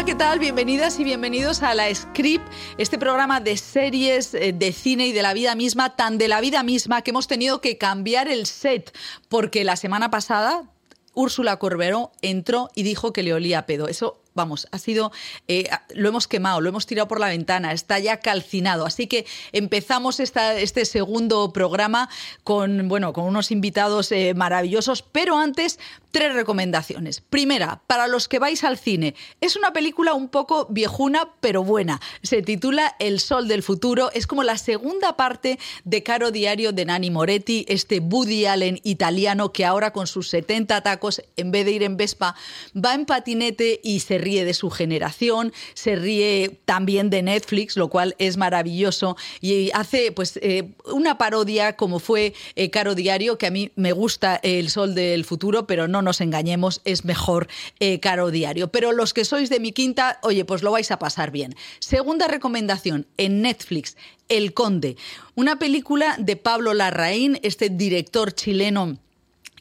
Hola, ¿qué tal? Bienvenidas y bienvenidos a La Script, este programa de series, eh, de cine y de la vida misma, tan de la vida misma que hemos tenido que cambiar el set, porque la semana pasada Úrsula Corberó entró y dijo que le olía pedo. Eso vamos, ha sido, eh, lo hemos quemado, lo hemos tirado por la ventana, está ya calcinado. Así que empezamos esta, este segundo programa con, bueno, con unos invitados eh, maravillosos, pero antes tres recomendaciones. Primera, para los que vais al cine, es una película un poco viejuna, pero buena. Se titula El Sol del Futuro, es como la segunda parte de Caro Diario de Nani Moretti, este Woody Allen italiano que ahora con sus 70 tacos, en vez de ir en Vespa, va en patinete y se ríe de su generación, se ríe también de Netflix, lo cual es maravilloso, y hace pues eh, una parodia como fue eh, Caro Diario, que a mí me gusta El Sol del Futuro, pero no nos engañemos, es mejor eh, Caro Diario. Pero los que sois de mi quinta, oye, pues lo vais a pasar bien. Segunda recomendación, en Netflix, El Conde, una película de Pablo Larraín, este director chileno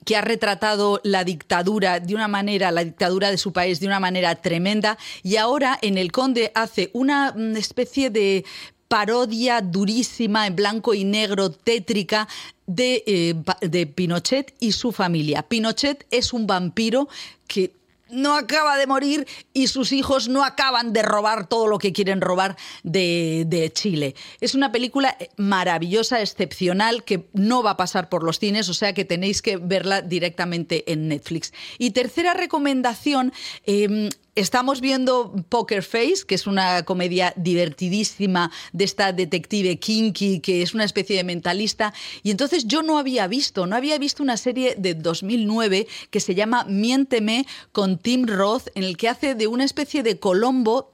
que ha retratado la dictadura de una manera, la dictadura de su país de una manera tremenda, y ahora en El Conde hace una mm, especie de parodia durísima en blanco y negro, tétrica, de, eh, de, Pinochet y su familia. Pinochet es un vampiro que no acaba de morir y sus hijos no acaban de robar todo lo que quieren robar de, Chile. Es una película maravillosa, excepcional, que no va a pasar por los cines, o sea que tenéis que verla directamente en Netflix. Y tercera recomendación, eh, Estamos viendo Poker Face, que es una comedia divertidísima de esta detective kinky, que es una especie de mentalista. Y entonces yo no había visto, no había visto una serie de 2009 que se llama Miénteme con Tim Roth, en el que hace de una especie de Colombo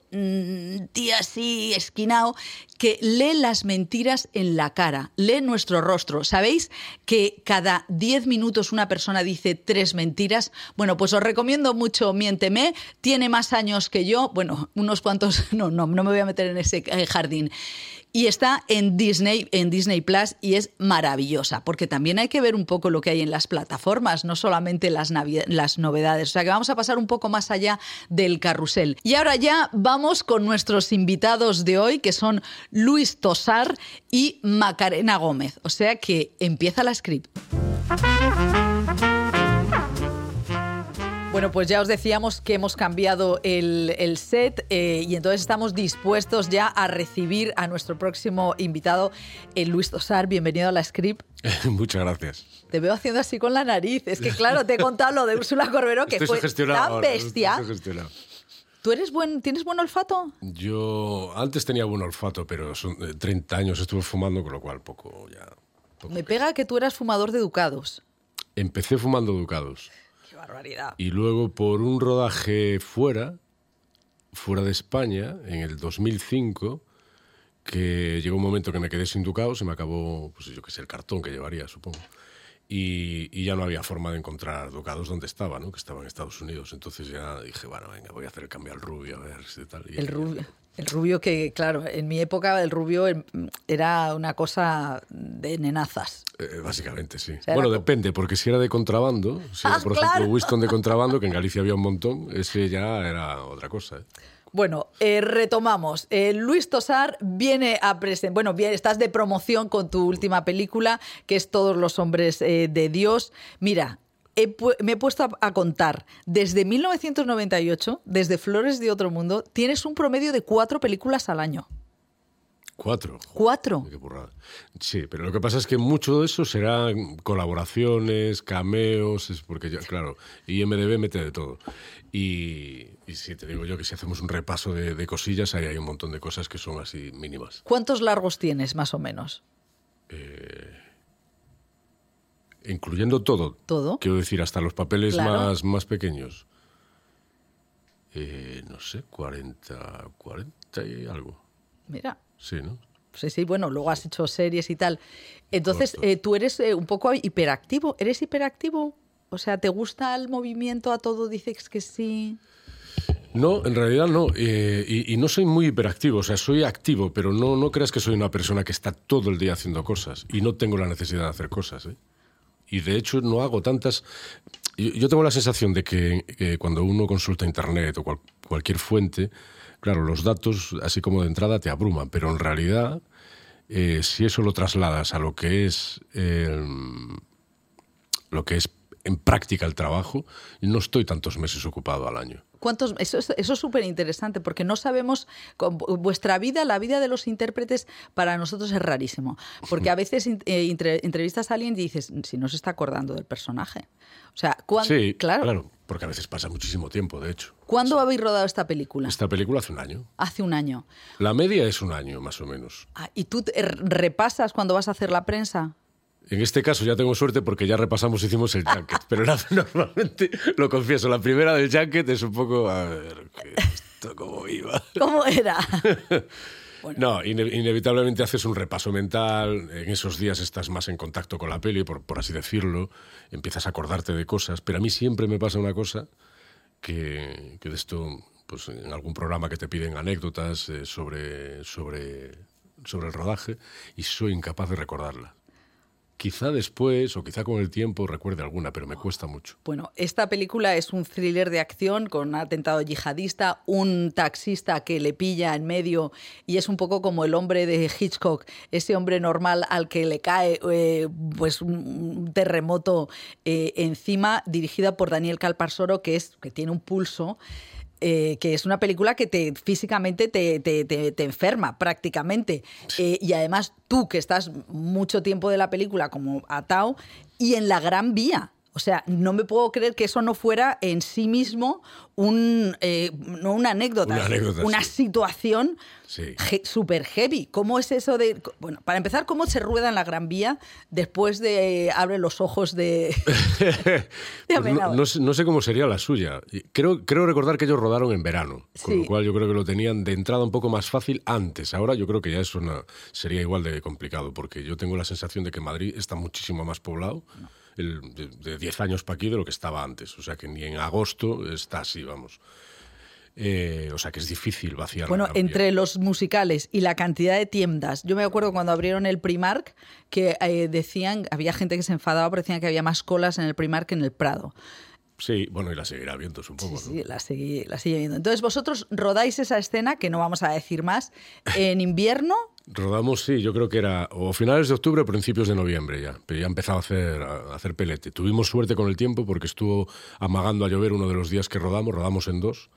tía así, esquinado, que lee las mentiras en la cara, lee nuestro rostro. ¿Sabéis que cada 10 minutos una persona dice tres mentiras? Bueno, pues os recomiendo mucho Miénteme, tiene más años que yo, bueno, unos cuantos, no, no, no me voy a meter en ese eh, jardín y está en Disney, en Disney Plus y es maravillosa, porque también hay que ver un poco lo que hay en las plataformas, no solamente las, novedades. O sea que vamos a pasar un poco más allá del carrusel. Y ahora ya vamos con nuestros invitados de hoy, que son Luis Tosar y Macarena Gómez. O sea que empieza la script. Bueno, pues ya os decíamos que hemos cambiado el, set eh, y entonces estamos dispuestos ya a recibir a nuestro próximo invitado, el Luis Tosar. Bienvenido a la Script. Muchas gracias. Te veo haciendo así con la nariz. Es que, claro, te he contado lo de Úrsula Corberó, que fue tan bestia. ¿Tú eres buen, tienes buen olfato? Yo antes tenía buen olfato, pero son 30 eh, años estuve fumando, con lo cual poco ya. Me pega que tú eras fumador de Ducados. Empecé fumando Ducados. Y luego por un rodaje fuera, fuera de España, en el 2005, que llegó un momento que me quedé sin ducado, se me acabó, pues yo qué sé, el cartón que llevaría, supongo. Y, ya no había forma de encontrar ducados donde estaba, ¿no? Que estaba en Estados Unidos. Entonces ya dije, bueno, venga, voy a hacer el cambio al rubio, a ver si tal. el rubio. El rubio que, claro, en mi época el rubio em, era una cosa de nenazas. Eh, básicamente, sí. bueno, depende, porque si era de contrabando, si era, ah, por ejemplo, Winston de contrabando, que en Galicia había un montón, ese ya era otra cosa. ¿eh? Bueno, eh, retomamos. Luis Tosar viene a presentar, bueno, bien, estás de promoción con tu última película, que es Todos los hombres de Dios. Mira, me he puesto a, contar, desde 1998, desde Flores de Otro Mundo, tienes un promedio de cuatro películas al año. ¿Cuatro? ¿Cuatro? Qué Sí, pero lo que pasa es que mucho de eso será colaboraciones, cameos, es porque ya, claro, IMDB mete de todo. Y, si te digo yo que si hacemos un repaso de, de cosillas, ahí hay un montón de cosas que son así mínimas. ¿Cuántos largos tienes, más o menos? Eh incluyendo todo. Todo. Quiero decir, hasta los papeles más, más pequeños. Eh, no sé, 40, 40 y algo. Mira. Sí, ¿no? Sí, sí, bueno, luego has hecho series y tal. Entonces, eh, tú eres eh, un poco hiperactivo. ¿Eres hiperactivo? O sea, ¿te gusta el movimiento a todo? Dices que sí. No, en realidad no. y, y, no soy muy hiperactivo. O sea, soy activo, pero no, no creas que soy una persona que está todo el día haciendo cosas. Y no tengo la necesidad de hacer cosas. ¿eh? Y de hecho no hago tantas... Yo, tengo la sensación de que, cuando uno consulta internet o cualquier fuente, claro, los datos así como de entrada te abruman, pero en realidad, eh, si eso lo trasladas a lo que es eh, lo que es en práctica el trabajo, no estoy tantos meses ocupado al año. ¿Cuántos? Eso, es- eso es súper interesante porque no sabemos, con vuestra vida, la vida de los intérpretes para nosotros es rarísimo. Porque a veces eh, entre- entrevistas a alguien y dices, si no se está acordando del personaje. O sea, ¿cuándo, Sí, claro, claro, porque a veces pasa muchísimo tiempo, de hecho. ¿cuándo habéis rodado esta película? Esta película hace un año. Hace un año. La media es un año, más o menos. Ah, ¿Y tú repasas cuando vas a hacer la prensa? En este caso ya tengo suerte porque ya repasamos, hicimos el Junket. Pero la- normalmente, lo confieso, la primera del Junket es un poco. A ver, ¿qué- ¿esto cómo iba? ¿Cómo era? No, ine- inevitablemente haces un repaso mental. En esos días estás más en contacto con la peli, por, por así decirlo. Empiezas a acordarte de cosas. Pero a mí siempre me pasa una cosa que, que de esto, pues en algún programa que te piden anécdotas eh, sobre, sobre, sobre el rodaje y soy incapaz de recordarla. Quizá después o quizá con el tiempo recuerde alguna, pero me cuesta mucho. Bueno, esta película es un thriller de acción con un atentado yihadista, un taxista que le pilla en medio y es un poco como el hombre de Hitchcock, ese hombre normal al que le cae eh, pues un- terremoto eh, encima, dirigida por Daniel Calparsoro, que, es, que tiene un pulso. Eh, que es una película que te físicamente te, te- te- te enferma prácticamente. Eh, y además tú que estás mucho tiempo de la película como atao y en la gran vía. O sea, no me puedo creer que eso no fuera en sí mismo un, eh, no una anécdota, Una anécdota, una sí. situación Sí. he- súper heavy. ¿Cómo es eso de...? Bueno, para empezar, ¿cómo se rueda en la Gran Vía después de Abre los ojos de... de Pues no, no sé, no sé cómo sería la suya. Creo, creo recordar que ellos rodaron en verano, con Sí. lo cual yo creo que lo tenían de entrada un poco más fácil antes. Ahora yo creo que ya eso no- sería igual de complicado, porque yo tengo la sensación de que Madrid está muchísimo más poblado el- de, de 10 años para aquí de lo que estaba antes. O sea que ni en agosto está así, vamos. Eh, o sea que es difícil vaciar. Bueno, entre los musicales y la cantidad de tiendas, yo me acuerdo cuando abrieron el Primark que eh, decían, había gente que se enfadaba porque decían que había más colas en el Primark que en el Prado. Sí, bueno, y la seguirá viendo, Sí, supongo. ¿no? sí, la, seguí- la sigue viendo. Entonces vosotros rodáis esa escena, que no vamos a decir más, en invierno. Rodamos, sí, yo creo que era o finales de octubre o principios de noviembre ya, pero ya empezaba a hacer, a hacer pelete. Tuvimos suerte con el tiempo porque estuvo amagando a llover uno de los días que rodamos, rodamos en dos.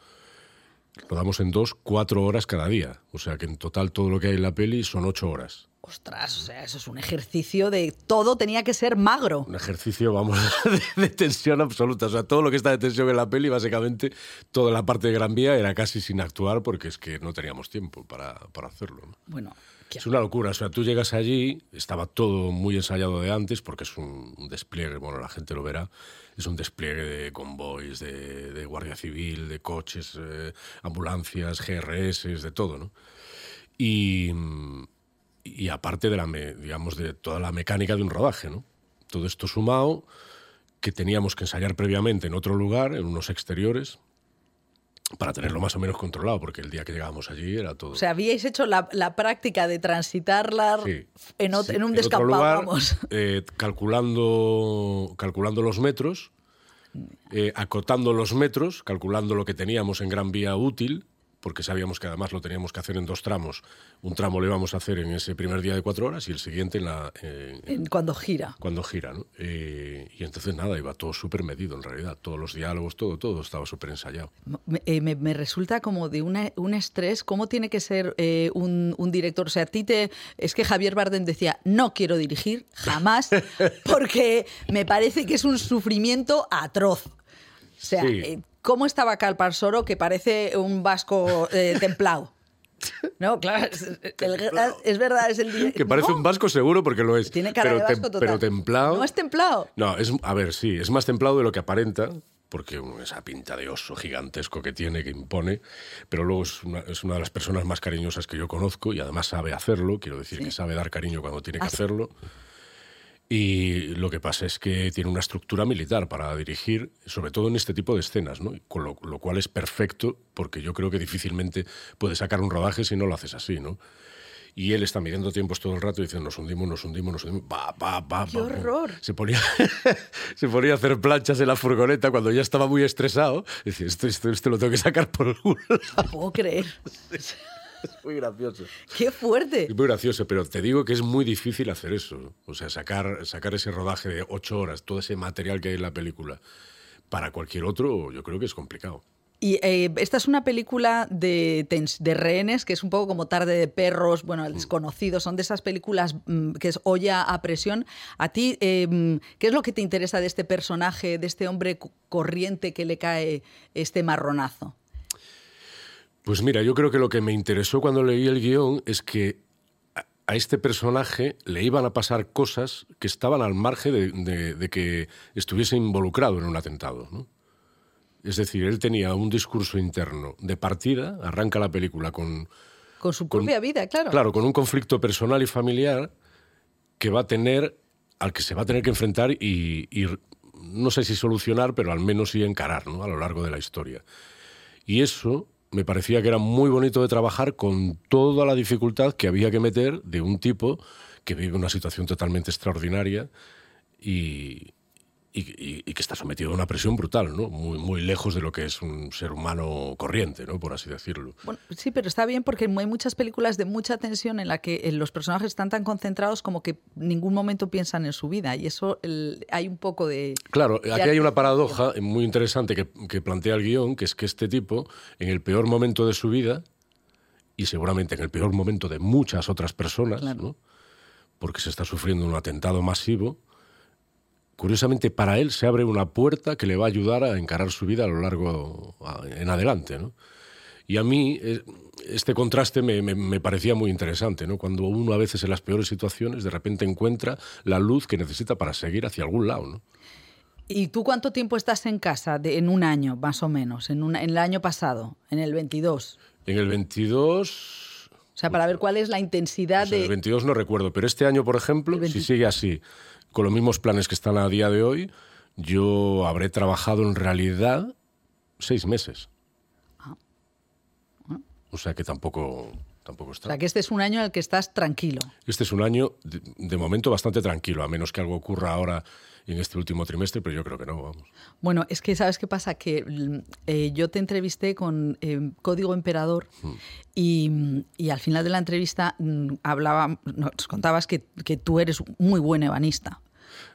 Rodamos en dos, cuatro horas cada día. O sea que en total todo lo que hay en la peli son ocho horas. Ostras, o sea, eso es un ejercicio de todo tenía que ser magro. Un ejercicio, vamos, de, de tensión absoluta. O sea, todo lo que está de tensión en la peli, básicamente, toda la parte de Gran Vía era casi sin actuar porque es que no teníamos tiempo para, para hacerlo. ¿no? Bueno, Es una locura. O sea, tú llegas allí, estaba todo muy ensayado de antes, porque es un, despliegue, bueno, la gente lo verá, es un despliegue de convoys, de, de guardia civil, de coches, eh, ambulancias, GRS, de todo, ¿no? Y, y aparte de la, digamos, de toda la mecánica de un rodaje, ¿no? Todo esto sumado, que teníamos que ensayar previamente en otro lugar, en unos exteriores, para tenerlo más o menos controlado, porque el día que llegábamos allí era todo... o sea, habíais hecho la, la práctica de transitarla Sí, en, sí, en un otro descampado, eh, calculando, calculando los metros, eh, acotando los metros, calculando lo que teníamos en Gran Vía útil, porque sabíamos que además lo teníamos que hacer en dos tramos. Un tramo lo íbamos a hacer en ese primer día de cuatro horas y el siguiente en la, En- cuando gira. cuando gira. ¿no? Eh, y entonces nada, iba todo súper medido en realidad. Todos los diálogos, todo, todo estaba súper ensayado. Me, eh, me- me resulta como de una- un estrés. ¿Cómo tiene que ser eh, un, un director? O sea, a ti te. Es que Javier Bardem decía: No quiero dirigir jamás, porque me parece que es un sufrimiento atroz. O sea, Sí. ¿Cómo estaba Calparsoro que parece un vasco eh, templado? No, claro, es, el- es verdad, es el. Que parece No, un vasco seguro porque lo es. Tiene cara pero, de tem- vasco total. pero templado. No es templado. No, es, a ver, sí, es más templado de lo que aparenta, porque esa pinta de oso gigantesco que tiene, que impone, pero luego es una, es una de las personas más cariñosas que yo conozco y además sabe hacerlo, quiero decir que sabe dar cariño cuando tiene que hacerlo. Y lo que pasa es que tiene una estructura militar para dirigir, sobre todo en este tipo de escenas, ¿no? Con lo, lo cual es perfecto, porque yo creo que difícilmente puedes sacar un rodaje si no lo haces así, ¿no? y él está midiendo tiempos todo el rato y dice, nos hundimos, nos hundimos, nos hundimos, va, va, va. ¡Qué horror! Se ponía, se ponía a hacer planchas en la furgoneta cuando ya estaba muy estresado. Dice, esto, esto, esto lo tengo que sacar por el culo. No puedo creer. Es muy gracioso. ¡Qué fuerte! Es muy gracioso, pero te digo que es muy difícil hacer eso. O sea, sacar, sacar ese rodaje de ocho horas, todo ese material que hay en la película, para cualquier otro, yo creo que es complicado. Y eh, esta es una película de, de, rehenes, que es un poco como Tarde de Perros, bueno, El Desconocido, son de esas películas mm, que es olla a presión. A ti, eh, ¿qué es lo que te interesa de este personaje, de este hombre corriente que le cae este marronazo? Pues mira, yo creo que lo que me interesó cuando leí el guion es que a este personaje le iban a pasar cosas que estaban al margen de, de, de que estuviese involucrado en un atentado, ¿no? Es decir, él tenía un discurso interno de partida, arranca la película con... Con su propia con, vida, claro. Claro, con un conflicto personal y familiar que va a tener, al que se va a tener que enfrentar y, y no sé si solucionar, pero al menos sí encarar ¿no? a lo largo de la historia. Y eso me parecía que era muy bonito de trabajar con toda la dificultad que había que meter de un tipo que vive una situación totalmente extraordinaria y, y, y, y, que está sometido a una presión brutal, ¿no? Muy, muy lejos de lo que es un ser humano corriente, ¿no? Por así decirlo. Bueno, sí, pero está bien porque hay muchas películas de mucha tensión en la que eh, los personajes están tan concentrados como que ningún momento piensan en su vida y eso el, hay un poco de... Claro, de aquí hay una paradoja muy interesante que, que plantea el guion, que es que este tipo, en el peor momento de su vida, y seguramente en el peor momento de muchas otras personas, claro. ¿no? porque se está sufriendo un atentado masivo, curiosamente para él se abre una puerta que le va a ayudar a encarar su vida a lo largo, en adelante. ¿no? Y a mí este contraste me, me, me, parecía muy interesante, ¿no? cuando uno a veces en las peores situaciones de repente encuentra la luz que necesita para seguir hacia algún lado. ¿no? ¿Y tú cuánto tiempo estás en casa? De, en un año, más o menos, en, en el año pasado, en el 22. En el 22... O sea, para ver cuál es la intensidad de... El 22 no recuerdo, pero este año, por ejemplo, 20... si sigue así, con los mismos planes que están a día de hoy, yo habré trabajado en realidad seis meses. Ah. O sea que tampoco, tampoco está. O sea que este es un año en el que estás tranquilo. Este es un año, de, de momento, bastante tranquilo, a menos que algo ocurra ahora en este último trimestre, pero yo creo que no, vamos. Bueno, es que sabes qué pasa, que eh, yo te entrevisté con eh, Código Emperador hmm. y, y, al final de la entrevista mm, hablaba, nos contabas que, que tú eres muy buen ebanista.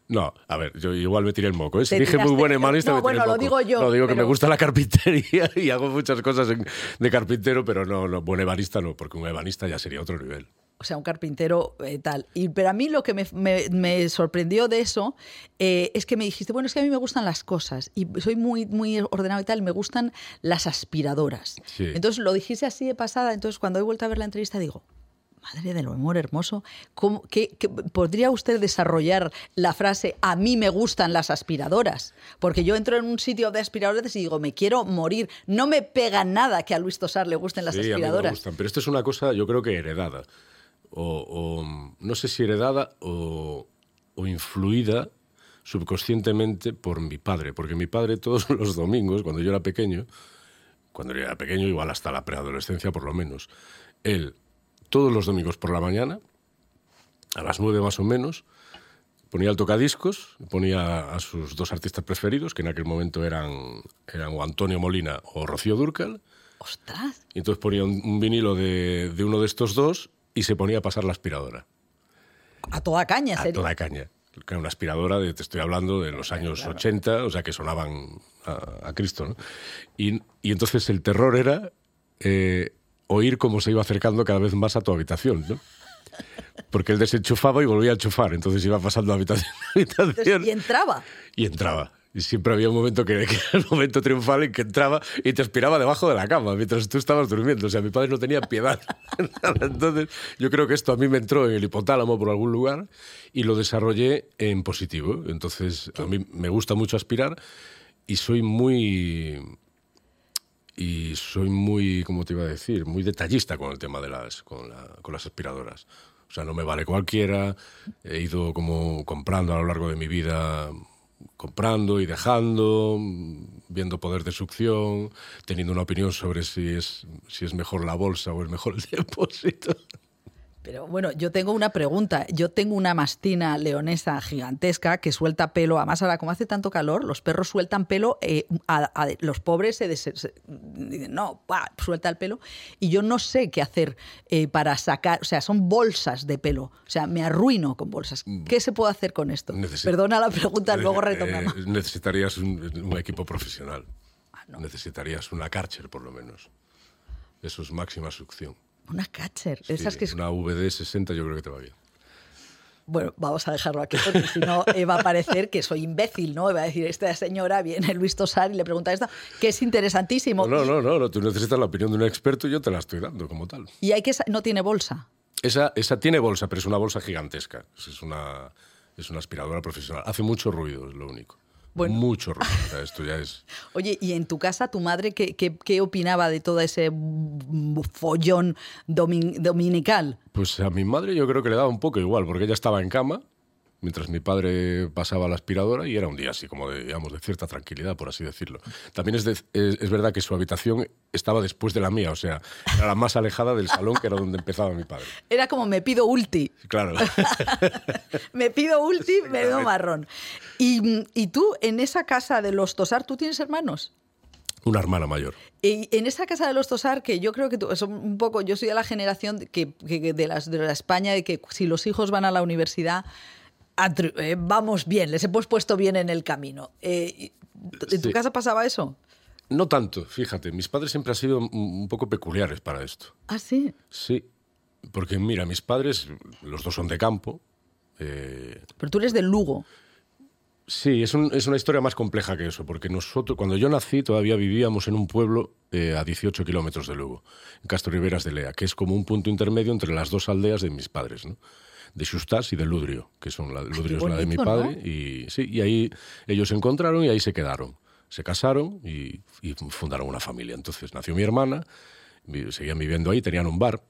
No, a ver, yo igual me tiré el moco. ¿eh? Si dije muy buen ebanista, no, me tiré bueno, el moco. lo digo yo. No, digo pero... que me gusta la carpintería y hago muchas cosas en, de carpintero, pero no, no, buen ebanista no, porque un ebanista ya sería otro nivel o sea, un carpintero eh, tal. Y, pero a mí lo que me, me, me sorprendió de eso eh, es que me dijiste, bueno, es que a mí me gustan las cosas y soy muy, muy ordenado y tal, me gustan las aspiradoras. Sí. Entonces lo dijiste así de pasada, entonces cuando he vuelto a ver la entrevista digo, madre del amor hermoso, ¿cómo, qué, qué, ¿podría usted desarrollar la frase a mí me gustan las aspiradoras? Porque yo entro en un sitio de aspiradoras y digo, me quiero morir. No me pega nada que a Luis Tosar le gusten las sí, aspiradoras. A mí me gustan, pero esto es una cosa, yo creo que heredada. O, o, no sé si heredada o, o, influida subconscientemente por mi padre, porque mi padre todos los domingos, cuando yo era pequeño, cuando yo era pequeño, igual hasta la preadolescencia por lo menos, él todos los domingos por la mañana, a las nueve más o menos, ponía el tocadiscos, ponía a sus dos artistas preferidos, que en aquel momento eran, eran o Antonio Molina o Rocío Durcal. ¡Ostras! Y entonces ponía un, un vinilo de, de uno de estos dos y se ponía a pasar la aspiradora. A toda caña, A serio? toda caña. Una aspiradora, de, te estoy hablando de los años claro. 80, o sea, que sonaban a, a Cristo, ¿no? Y, y, entonces el terror era eh, oír cómo se iba acercando cada vez más a tu habitación, ¿no? Porque él desenchufaba y volvía a enchufar, entonces iba pasando de habitación a habitación. Entonces, y entraba. Y entraba. Y siempre había un momento que, que, era el momento triunfal en que entraba y te aspiraba debajo de la cama mientras tú estabas durmiendo. O sea, mi padre no tenía piedad. Entonces, yo creo que esto a mí me entró en el hipotálamo por algún lugar y lo desarrollé en positivo. Entonces, a mí me gusta mucho aspirar y soy muy. Y soy muy, ¿cómo te iba a decir? Muy detallista con el tema de las, con, la, con las aspiradoras. O sea, no me vale cualquiera. He ido como comprando a lo largo de mi vida comprando y dejando, viendo poder de succión, teniendo una opinión sobre si es, si es mejor la bolsa o es mejor el depósito. Pero bueno, yo tengo una pregunta. Yo tengo una mastina leonesa gigantesca que suelta pelo. Además, ahora como hace tanto calor, los perros sueltan pelo. eh, a- a- los pobres se, des- se- dicen, no, suelta el pelo. Y yo no sé qué hacer eh, para sacar. O sea, son bolsas de pelo. O sea, me arruino con bolsas. ¿Qué se puede hacer con esto? Perdona la pregunta, luego Eh, retomamos. eh, necesitarías un, un equipo profesional. Ah, no. Necesitarías una Karcher, por lo menos. Eso es máxima succión. Una catcher. Sí, Esas que es Una VD60 yo creo que te va bien. Bueno, vamos a dejarlo aquí porque si no eh, va a parecer que soy imbécil, ¿no? Va a decir, esta señora viene Luis Tosar y le pregunta esto, que es interesantísimo. No, no, no, no, tú necesitas la opinión de un experto y yo te la estoy dando como tal. Y hay que no tiene bolsa. Esa, esa tiene bolsa, pero es una bolsa gigantesca. Es una, es una aspiradora profesional. Hace mucho ruido, es lo único. Bueno. Mucho ruido. O sea, esto ya es... Oye, ¿y en tu casa tu madre qué, qué- qué opinaba de todo ese follón domin- dominical? Pues a mi madre yo creo que le daba un poco igual, porque ella estaba en cama mientras mi padre pasaba la aspiradora y era un día así como de, digamos, de cierta tranquilidad, por así decirlo. También es, de- es, es verdad que su habitación estaba después de la mía, o sea, era la más alejada del salón que era donde empezaba mi padre. Era como me pido ulti, Claro. me pido ulti, me doy marrón. Y, y tú, en esa casa de los Tosar, ¿tú tienes hermanos? Una hermana mayor. Y en esa casa de los Tosar, que yo creo que tú- son un poco, yo soy de la generación que, que- de, las, de la España de que si los hijos van a la universidad, eh, vamos bien, les hemos puesto bien en el camino. Eh, ¿En tu Sí. casa pasaba eso? No tanto, fíjate, mis padres siempre han sido un- poco peculiares para esto. Ah, sí. Sí, porque mira, mis padres, los dos son de campo. eh, Pero tú eres del Lugo. sí, es, un- es una historia más compleja que eso, porque nosotros, cuando yo nací, todavía vivíamos en un pueblo eh, a 18 kilómetros de Lugo, en Castro Riberas de Lea, que es como un punto intermedio entre las dos aldeas de mis padres, ¿no? De Xustás y de Ludrio, que son la, Ludrio es la de mi padre, ¿no? y sí, y ahí ellos se encontraron y ahí se quedaron. Se casaron y, y fundaron una familia. Entonces nació mi hermana, seguían viviendo ahí, tenían un bar,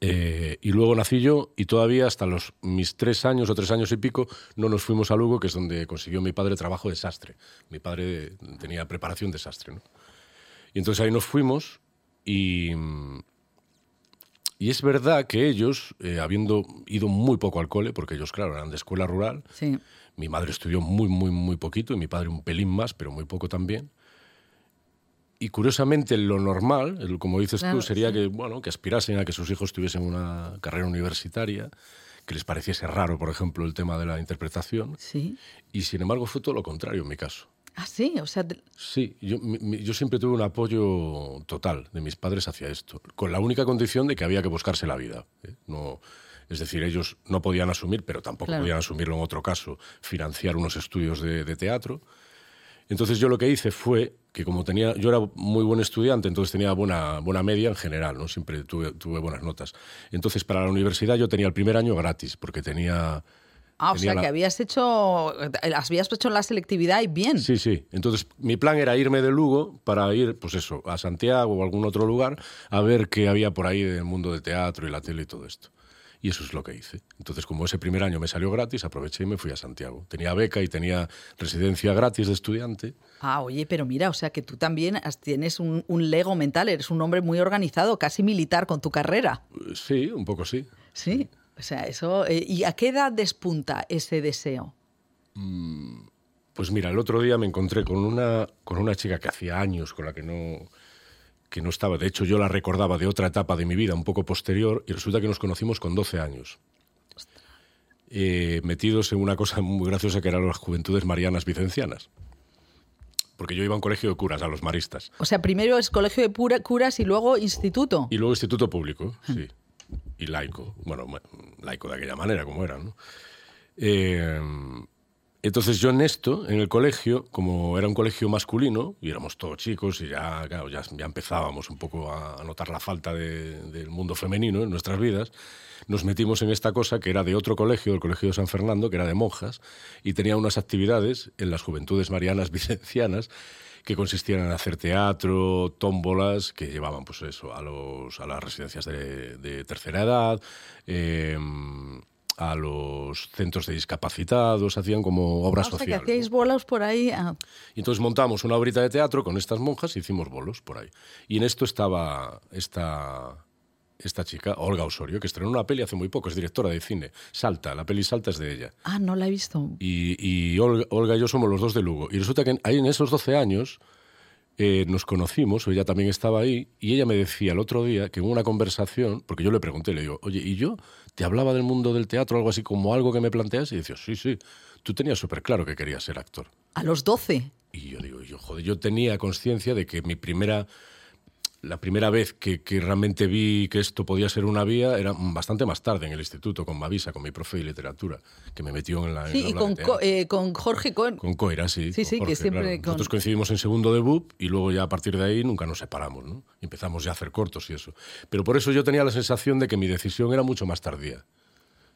eh, y luego nací yo y todavía hasta los mis tres años o tres años y pico no nos fuimos a Lugo, que es donde consiguió mi padre trabajo de sastre. Mi padre tenía preparación de sastre, ¿no? Y entonces ahí nos fuimos y, y es verdad que ellos, eh, habiendo ido muy poco al cole, porque ellos, claro, eran de escuela rural, Sí. mi madre estudió muy, muy, muy poquito y mi padre un pelín más, pero muy poco también. Y curiosamente lo normal, como dices Claro, tú, sería sí. que, bueno, que aspirasen a que sus hijos tuviesen una carrera universitaria, que les pareciese raro, por ejemplo, el tema de la interpretación. Sí. Y sin embargo fue todo lo contrario en mi caso. Ah, sí. O sea, te- Sí, yo, mi- yo siempre tuve un apoyo total de mis padres hacia esto, con la única condición de que había que buscarse la vida. ¿eh? No, es decir, ellos no podían asumir, pero tampoco Claro. podían asumirlo en otro caso, financiar unos estudios de, de teatro. Entonces yo lo que hice fue que como tenía, yo era muy buen estudiante, entonces tenía buena, buena media en general, ¿no? siempre tuve, tuve buenas notas. Entonces para la universidad yo tenía el primer año gratis, porque tenía... ah, o sea la- que habías hecho, habías hecho la selectividad y bien. Sí, sí. Entonces, mi plan era irme de Lugo para ir, pues eso, a Santiago o algún otro lugar a ver qué había por ahí del mundo del teatro y la tele y todo esto. Y eso es lo que hice. Entonces, como ese primer año me salió gratis, aproveché y me fui a Santiago. Tenía beca y tenía residencia gratis de estudiante. Ah, oye, pero mira, o sea que tú también has- tienes un, un lego mental, eres un hombre muy organizado, casi militar con tu carrera. Eh, Sí, un poco sí. Sí. O sea, eso. eh, ¿Y a qué edad despunta ese deseo? Pues mira, el otro día me encontré con una, con una chica que hacía años con la que no, que no estaba. De hecho, yo la recordaba de otra etapa de mi vida, un poco posterior, y resulta que nos conocimos con 12 años. Eh, metidos en una cosa muy graciosa que eran las juventudes marianas vicencianas. Porque yo iba a un colegio de curas, a los maristas. O sea, primero es colegio de pura- curas y luego instituto. Y luego instituto público, sí. Y laico. Bueno, laico de aquella manera, como era. Eh, entonces yo en esto, en el colegio, como era un colegio masculino, y éramos todos chicos, y ya, ya, empezábamos un poco a notar la falta de- del mundo femenino en nuestras vidas, nos metimos en esta cosa que era de otro colegio, el Colegio de San Fernando, que era de monjas, y tenía unas actividades en las juventudes marianas vicencianas que consistían en hacer teatro, tómbolas, que llevaban pues eso, a, los, a las residencias de, de tercera edad, eh, a los centros de discapacitados, hacían como obras Ah, o sea, que hacíais bolas por ahí. ah. Y entonces montamos una obrita de teatro con estas monjas y hicimos bolos por ahí. Y en esto estaba esta, esta chica, Olga Osorio, que estrenó una peli hace muy poco, es directora de cine. Salta, la peli Salta es de ella. Ah, no la he visto. Y, y Olga, Olga y yo somos los dos de Lugo. Y resulta que ahí en esos 12 años eh, nos conocimos, ella también estaba ahí, y ella me decía el otro día que en una conversación, porque yo le pregunté, le digo, oye, ¿y yo te hablaba del mundo del teatro, algo así como algo que me planteas? Y decía, sí, sí, tú tenías súper claro que querías ser actor. A los 12. Y yo digo, yo, joder, yo tenía conciencia de que mi primera la primera vez que, que, realmente vi que esto podía ser una vía era bastante más tarde en el instituto con Mavisa, con mi profe de literatura, que me metió en la. Sí, en y con, Co eh, con Jorge Cohen. Con Coira, sí. Sí, sí, Jorge, que siempre. Claro. Con... Nosotros coincidimos en segundo de BUP y luego ya a partir de ahí nunca nos separamos, ¿no? Empezamos ya a hacer cortos y eso. Pero por eso yo tenía la sensación de que mi decisión era mucho más tardía.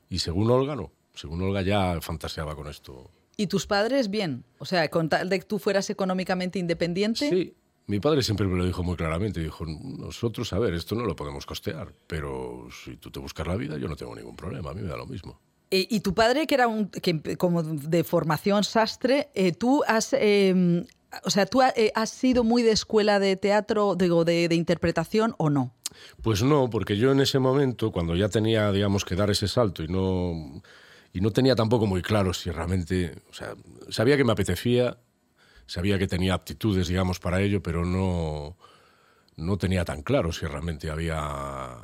Y según Olga, no. Según Olga ya fantaseaba con esto. ¿Y tus padres bien? O sea, con tal de que tú fueras económicamente independiente. Sí, mi padre siempre me lo dijo muy claramente. Dijo, nosotros, a ver, esto no lo podemos costear, pero si tú te buscas la vida, yo no tengo ningún problema, a mí me da lo mismo. Eh, y tu padre, que era un, que, como de formación sastre, eh, tú has... Eh, o sea, ¿tú eh, has sido muy de escuela de teatro, digo, de, de, interpretación o no? Pues no, porque yo en ese momento, cuando ya tenía, digamos, que dar ese salto y no, y no tenía tampoco muy claro si realmente, o sea, sabía que me apetecía, sabía que tenía aptitudes, digamos, para ello, pero no, no tenía tan claro si realmente había,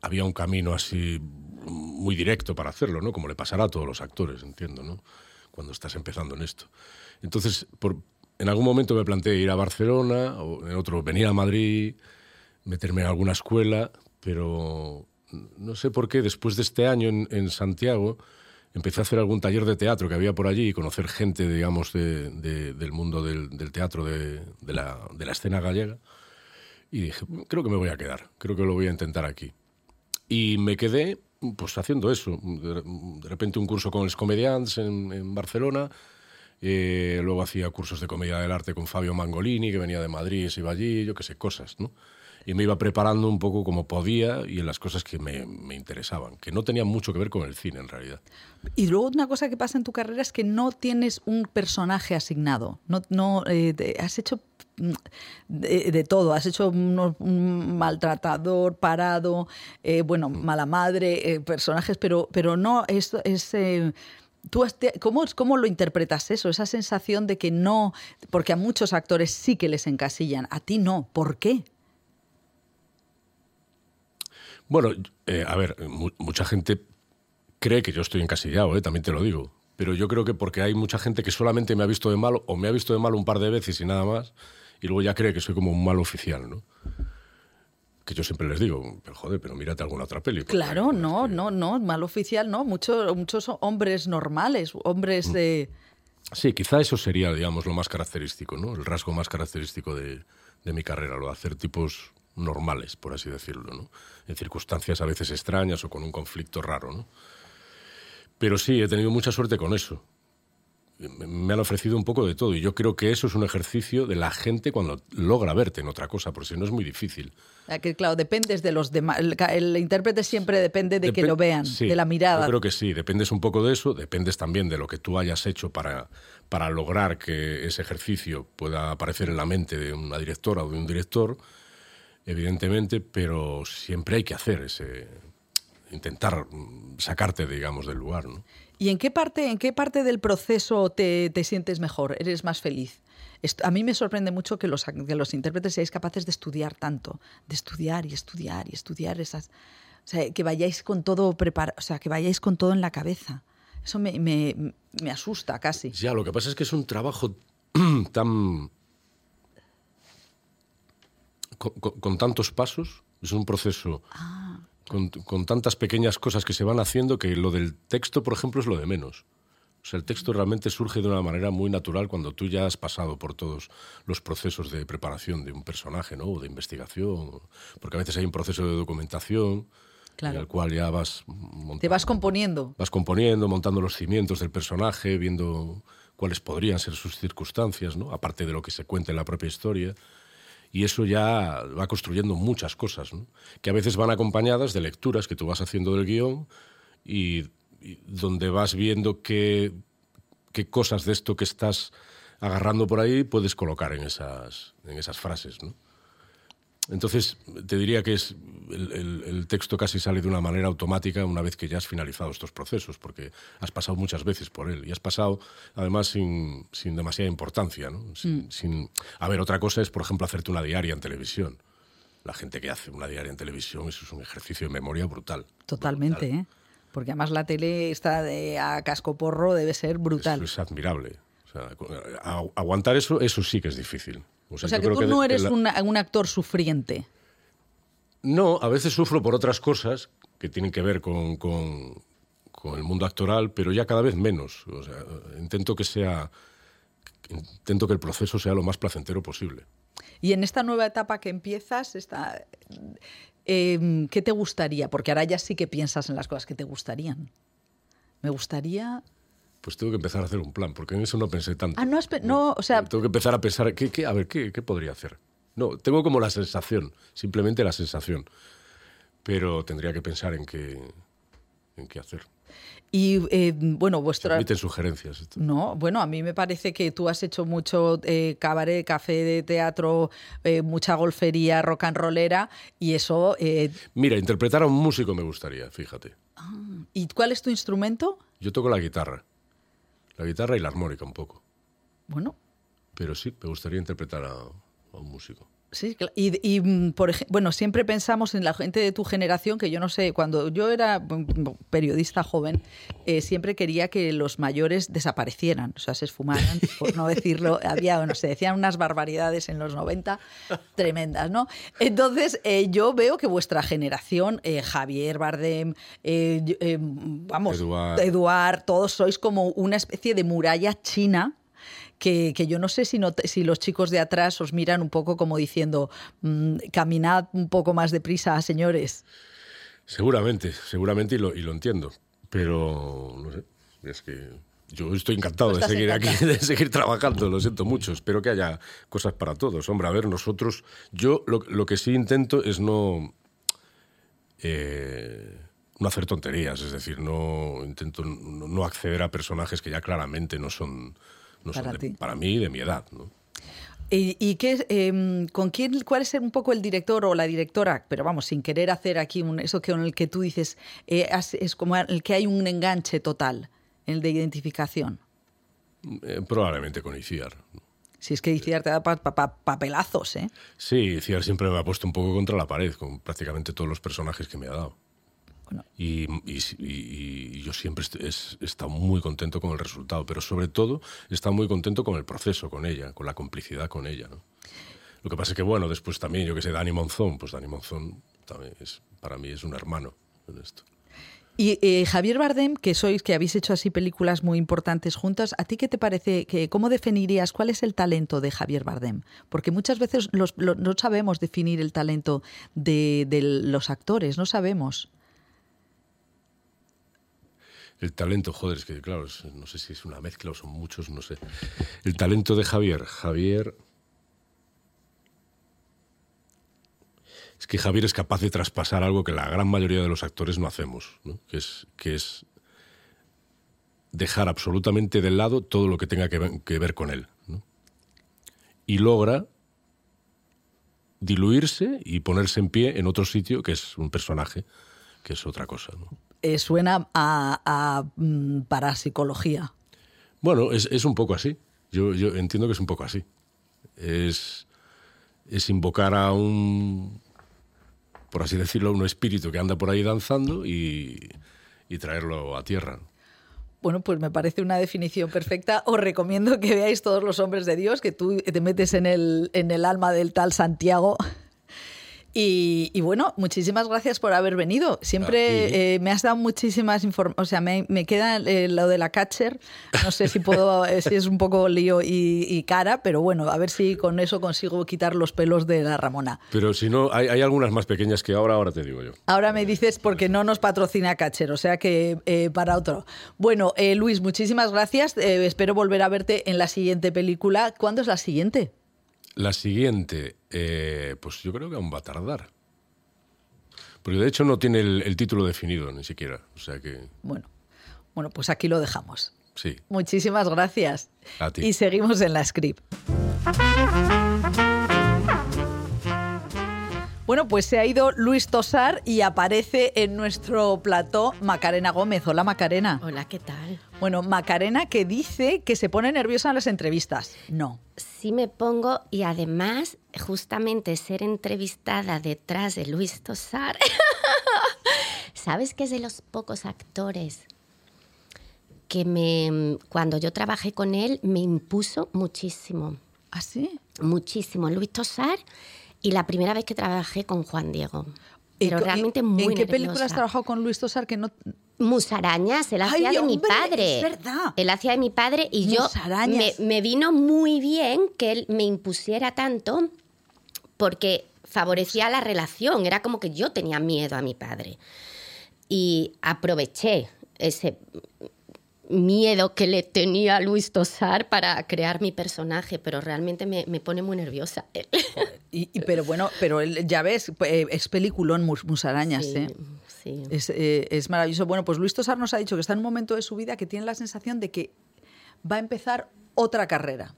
había un camino así muy directo para hacerlo, ¿no? Como le pasará a todos los actores, entiendo, ¿no? Cuando estás empezando en esto. Entonces, en algún momento me planteé ir a Barcelona, o en otro venir a Madrid, meterme en alguna escuela, pero no sé por qué después de este año en Santiago empecé a hacer algún taller de teatro que había por allí y conocer gente, digamos, de, de, del mundo del, teatro, de, la, de la escena gallega. Y dije, creo que me voy a quedar, creo que lo voy a intentar aquí. Y me quedé pues haciendo eso. De, repente un curso con los comedians en, Barcelona, eh, luego hacía cursos de comedia del arte con Fabio Mangolini, que venía de Madrid, se iba allí, yo qué sé, cosas. Y me iba preparando un poco como podía y en las cosas que me, me, interesaban, que no tenían mucho que ver con el cine en realidad. Y luego una cosa que pasa en tu carrera es que no tienes un personaje asignado, no, no eh, te, has hecho de, de, todo, has hecho un, un maltratador, parado, eh, bueno, mala madre, eh, personajes, pero, pero no es... es ¿Tú has, ¿cómo, ¿Cómo lo interpretas eso? Esa sensación de que no, porque a muchos actores sí que les encasillan, a ti no, ¿por qué? Bueno, eh, a ver, mu mucha gente cree que yo estoy encasillado, ¿eh? también te lo digo. Pero yo creo que porque hay mucha gente que solamente me ha visto de malo o me ha visto de malo un par de veces y nada más, y luego ya cree que soy como un malo oficial, ¿no? Que yo siempre les digo, pero joder, pero mírate alguna otra peli. Claro, porque, no, este... no, no, mal oficial, no. Muchos, muchos hombres normales, hombres de. Sí, quizá eso sería, digamos, lo más característico, ¿no? El rasgo más característico de, de mi carrera, lo de hacer tipos normales, por así decirlo, ¿no? en circunstancias a veces extrañas o con un conflicto raro. ¿no? Pero sí, he tenido mucha suerte con eso. Me han ofrecido un poco de todo y yo creo que eso es un ejercicio de la gente cuando logra verte en otra cosa, porque si no es muy difícil. Que, claro, dependes de los demás. El, el, intérprete siempre depende de Dep que lo vean, sí, de la mirada. Yo creo que sí, dependes un poco de eso, dependes también de lo que tú hayas hecho para, para lograr que ese ejercicio pueda aparecer en la mente de una directora o de un director evidentemente, pero siempre hay que hacer ese intentar sacarte, digamos, del lugar, ¿no? ¿Y en qué parte, en qué parte del proceso te, te sientes mejor? ¿Eres más feliz? Esto, a mí me sorprende mucho que los, que los intérpretes seáis capaces de estudiar tanto, de estudiar y estudiar y estudiar esas... O sea, que vayáis con todo preparado, o sea, que vayáis con todo en la cabeza. Eso me, me, me asusta casi. Ya, lo que pasa es que es un trabajo tan con, con, con, tantos pasos, es un proceso ah. con, con, tantas pequeñas cosas que se van haciendo que lo del texto, por ejemplo, es lo de menos. O sea, el texto realmente surge de una manera muy natural cuando tú ya has pasado por todos los procesos de preparación de un personaje, ¿no? O de investigación. Porque a veces hay un proceso de documentación claro. en el cual ya vas... Montando, Te vas componiendo. Vas componiendo, montando los cimientos del personaje, viendo cuáles podrían ser sus circunstancias, ¿no? Aparte de lo que se cuenta en la propia historia y eso ya va construyendo muchas cosas, que a veces van acompañadas de lecturas que tú vas haciendo del guion y, y donde vas viendo qué, qué cosas de esto que estás agarrando por ahí puedes colocar en esas, en esas frases. ¿no? Entonces, te diría que es el, el- el texto casi sale de una manera automática una vez que ya has finalizado estos procesos, porque has pasado muchas veces por él y has pasado, además, sin, sin demasiada importancia. ¿no? Sin, sin- A ver, otra cosa es, por ejemplo, hacerte una diaria en televisión. La gente que hace una diaria en televisión, eso es un ejercicio de memoria brutal. Totalmente, ¿eh? Porque además la tele está de, a casco porro debe ser brutal. Eso es admirable. O sea, a- aguantar eso, eso sí que es difícil. O sea que tú no eres la- un, un actor sufriente. No, a veces sufro por otras cosas que tienen que ver con, con- con el mundo actoral, pero ya cada vez menos. O sea, intento que sea. Intento que el proceso sea lo más placentero posible. Y en esta nueva etapa que empiezas, esta, eh, ¿qué te gustaría? Porque ahora ya sí que piensas en las cosas que te gustarían. Me gustaría... Pues tengo que empezar a hacer un plan, porque en eso no pensé tanto. Ah, no, has no, o sea, Tengo que empezar a pensar, ¿qué, qué- a ver, ¿qué, qué podría hacer? No, tengo como la sensación, simplemente la sensación. Pero tendría que pensar en qué, en qué hacer. y eh, bueno, vuestra... admiten sugerencias. esto. No, bueno, a mí me parece que tú has hecho mucho eh, cabaret, café de teatro, eh, mucha golfería, rock and rollera, y eso... eh, Mira, interpretar a un músico me gustaría, fíjate. ¿Y cuál es tu instrumento? Yo toco la guitarra. La guitarra y la armónica un poco. Bueno, Pero sí, me gustaría interpretar a, a un músico. Sí, y, y, mm, por ejemplo, bueno, siempre pensamos en la gente de tu generación, que yo no sé, cuando yo era mm, periodista joven, eh, siempre quería que los mayores desaparecieran, o sea, se esfumaran, por no decirlo, había, no sé, decían unas barbaridades en los 90 tremendas, ¿no? Entonces, eh, yo veo que vuestra generación, eh, Javier Bardem, vamos, Eduard. Eduard, todos sois como una especie de muralla china que, que yo no sé si, no si los chicos de atrás os miran un poco como diciendo, mm, caminad un poco más deprisa, señores. Seguramente, seguramente y lo, y lo entiendo. Pero, no sé, es que yo estoy encantado de seguir aquí, de seguir trabajando, lo siento mucho. Espero que haya cosas para todos. Hombre, a ver, nosotros, yo lo, lo que sí intento es no, eh, no hacer tonterías, es decir, no intento no, no acceder a personajes que ya claramente no son, no son Para de- para mí de mi edad. ¿no? ¿Y, y qué, em, con quién, cuál es un poco el director o la directora? Pero vamos, sin querer hacer aquí un, eso que con el que tú dices, eh, es como el que hay un enganche total, el de identificación. Eh, probablemente con Iciar. Si es que Iciar te da pa- papelazos, ¿eh? Sí, Iciar siempre me ha puesto un poco contra la pared con prácticamente todos los personajes que me ha dado. Bueno, Y, y- y- y yo siempre es- he estado muy contento con el resultado, pero sobre todo he estado muy contento con el proceso con ella, con la complicidad con ella. ¿no? Lo que pasa es que, bueno, después también, yo que sé, Dani Monzón, pues Dani Monzón también es, para mí es un hermano en esto. Y eh, Javier Bardem, que sois, que habéis hecho así películas muy importantes juntas, ¿a ti qué te parece? Que, ¿Cómo definirías cuál es el talento de Javier Bardem? Porque muchas veces los- lo- no sabemos definir el talento de, de los actores, no sabemos. El talento, joder, es que claro, no sé si es una mezcla o son muchos, no sé. El talento de Javier. Javier. Es que Javier es capaz de traspasar algo que la gran mayoría de los actores no hacemos, ¿no? Que, es, que es dejar absolutamente de lado todo lo que tenga que ver, con él. Y logra diluirse y ponerse en pie en otro sitio que es un personaje, que es otra cosa. ¿no? Eh, suena a, a, mm, parapsicología. Bueno, es, es un poco así. Yo, yo entiendo que es un poco así. Es, es invocar a un, por así decirlo, a un espíritu que anda por ahí danzando y, y traerlo a tierra. Bueno, pues me parece una definición perfecta. Os recomiendo que veáis todos los hombres de Dios, que tú te metes en el, en el alma del tal Santiago. Y, y bueno, muchísimas gracias por haber venido. Siempre eh, me has dado muchísimas informaciones. O sea, me, me queda eh, lo de la catcher. No sé si puedo, eh, si es un poco lío y, y cara, pero bueno, a ver si con eso consigo quitar los pelos de la Ramona. Pero si no, hay, hay algunas más pequeñas que ahora, ahora te digo yo. Ahora me dices porque no nos patrocina Catcher, o sea que eh, para otro. Bueno, eh, Luis, muchísimas gracias. Espero volver a verte en la siguiente película. ¿Cuándo es la siguiente? La siguiente, eh, pues yo creo que aún va a tardar. Porque de hecho no tiene el, el título definido ni siquiera. O sea que, Bueno, bueno, pues aquí lo dejamos. sí. Muchísimas gracias. A ti. Y seguimos en la script. Bueno, pues se ha ido Luis Tosar y aparece en nuestro plató Macarena Gómez. Hola Macarena. Hola, ¿qué tal? Bueno, Macarena que dice que se pone nerviosa en las entrevistas. No. Sí me pongo y además justamente ser entrevistada detrás de Luis Tosar. ¿Sabes que es de los pocos actores que me, cuando yo trabajé con él me impuso muchísimo? ¿Ah, sí? Muchísimo. Luis Tosar y la primera vez que trabajé con Juan Diego. Pero ¿En- realmente en- muy ¿En qué película has trabajado con Luis Tosar que no Musarañas, él hacía de mi padre. es verdad. Él hacía de mi padre y yo me, me vino muy bien que él me impusiera tanto porque favorecía la relación. Era como que yo tenía miedo a mi padre. Y aproveché ese miedo que le tenía a Luis Tosar para crear mi personaje, pero realmente me, me pone muy nerviosa. él. Y, y- pero bueno, pero él, ya ves, eh, es peliculón Mus- Musarañas, Sí, ¿eh? sí. Es, eh, es maravilloso. Bueno, pues Luis Tosar nos ha dicho que está en un momento de su vida que tiene la sensación de que va a empezar otra carrera.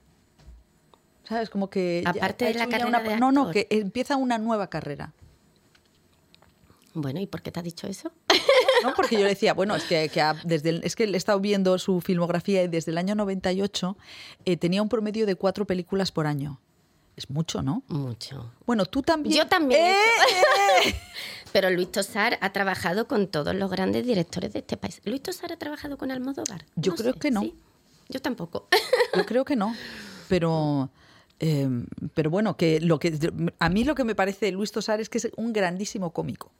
¿Sabes? Como que... Aparte de la carrera una- de No, no, que empieza una nueva carrera. Bueno, ¿y por qué te ha dicho eso? ¿no? Porque yo le decía, bueno, es que, que ha- desde el- es que he estado viendo su filmografía y desde el año 98 eh, tenía un promedio de cuatro películas por año. Es mucho, ¿no? Mucho. Bueno, tú también. Yo también he ¡Eh! hecho. Pero Luis Tosar ha trabajado con todos los grandes directores de este país. ¿Luis Tosar ha trabajado con Almodóvar? Yo creo que no. ¿sí? Yo tampoco. Yo creo que no. Pero. eh, pero bueno, que lo que a mí lo que me parece Luis Tosar es que es un grandísimo cómico.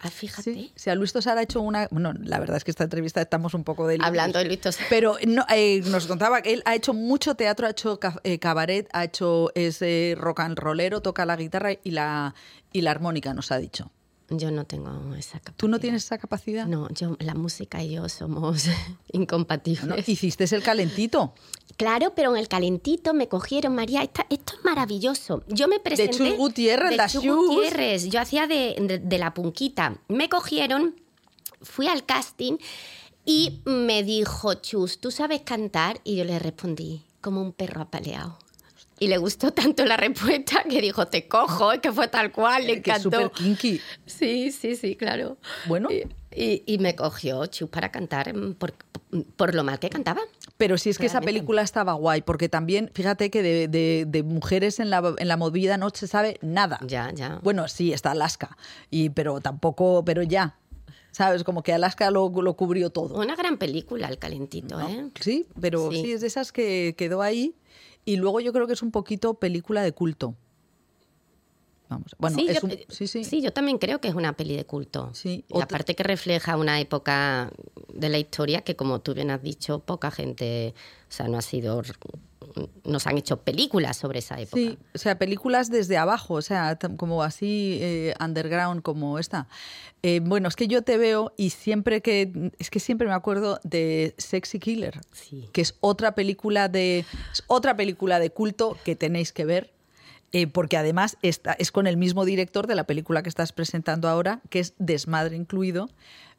Ah, fíjate. Sí. O sea, Luis Tosar ha hecho una. Bueno, la verdad es que esta entrevista estamos un poco de. Hablando de Luis Tosar. Pero no, eh, nos contaba que él ha hecho mucho teatro, ha hecho eh, cabaret, ha hecho ese rock and rollero, toca la guitarra y la, y la armónica, nos ha dicho. Yo no tengo esa capacidad. ¿Tú no tienes esa capacidad? No, yo, la música y yo somos incompatibles. No, hiciste el calentito. Claro, pero en el calentito me cogieron, María, esta- esto es maravilloso. Yo me presenté... Chus Gutiérrez, de las Chus Chus. Gutiérrez, yo hacía de, de- de la punquita. Me cogieron, fui al casting y me dijo, Chus, ¿tú sabes cantar? Y yo le respondí, como un perro apaleado. Y le gustó tanto la respuesta que dijo, te cojo, es que fue tal cual, le Eh, Que encantó. kinky. Sí, sí, sí, claro. Bueno. Y, y- y me cogió Chus para cantar por, por lo mal que cantaba. Pero sí es que esa película estaba guay, porque también, fíjate que de, de- de mujeres en la, en la movida no se sabe nada. Ya, ya. Bueno, sí, está Alaska, y, pero tampoco, pero ya. ¿Sabes? Como que Alaska lo, lo cubrió todo. Una gran película, El Calentito, ¿eh? Sí, pero sí. Sí. es de esas que quedó ahí. Y luego yo creo que es un poquito película de culto. Vamos, bueno, sí, es yo, un- sí, sí. yo también creo que es una peli de culto. Sí, Y otra- aparte que refleja una época de la historia que, como tú bien has dicho, poca gente, o sea, no ha sido, nos han hecho películas sobre esa época. Sí, o sea, películas desde abajo, o sea, como así eh, underground como esta. Eh, bueno, es que yo te veo y siempre que, es que siempre me acuerdo de Sexy Killer, Sí. que es otra película de, es otra película de culto que tenéis que ver. eh, porque además está, es con el mismo director de la película que estás presentando ahora, que es Desmadre incluido,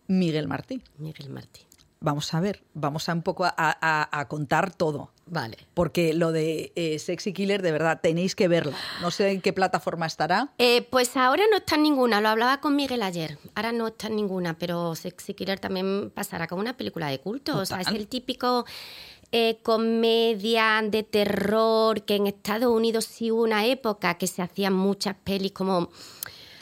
Miguel Martí. Miguel Martín. Vamos a ver, vamos a un poco a- a- a contar todo. Vale. Porque lo de eh, Sexy Killer, de verdad, tenéis que verla. No sé en qué plataforma estará. Eh, pues ahora no está en ninguna, lo hablaba con Miguel ayer. Ahora no está en ninguna, pero Sexy Killer también pasará como una película de culto. O sea, es el típico eh, comedia de terror que en Estados Unidos sí hubo una época que se hacían muchas pelis como.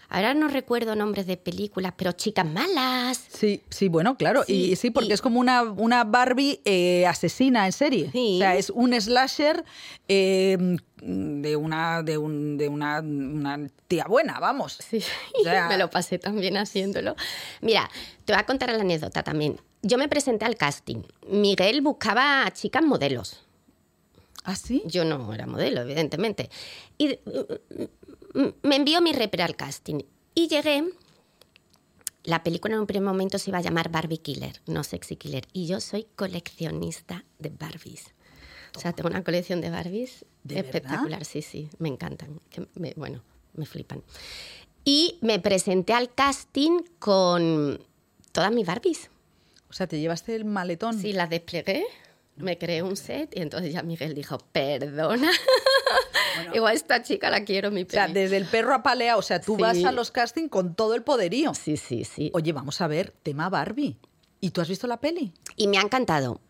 Ahora no recuerdo nombres de películas, pero chicas malas. Sí, sí, bueno, claro. y Sí, sí, porque y- es como una, una Barbie eh, asesina en serie. Sí. O sea, es un slasher eh, de una, de un, de una, una tía buena, vamos. Sí, O sea- me lo pasé también haciéndolo. Mira, te voy a contar la anécdota también. Yo me presenté al casting. Miguel buscaba a chicas modelos. ¿Ah, sí? Yo no era modelo, evidentemente. Y me envió mi repre al casting. Y llegué. La película en un primer momento se iba a llamar Barbie Killer, no Sexy Killer. Y yo soy coleccionista de Barbies. O sea, tengo una colección de Barbies ¿De espectacular, sí, sí, me encantan. Que me- bueno, me flipan. Y me presenté al casting con todas mis Barbies. O sea, te llevaste el maletón. Sí, las desplegué, me creé un set y entonces ya Miguel dijo, perdona. Igual esta chica la quiero, mi O sea, peli. desde el perro apaleado, o sea, tú Sí. vas a los castings con todo el poderío. Sí, sí, sí. Oye, vamos a ver, tema Barbie. ¿Y tú has visto la peli? Y me ha encantado.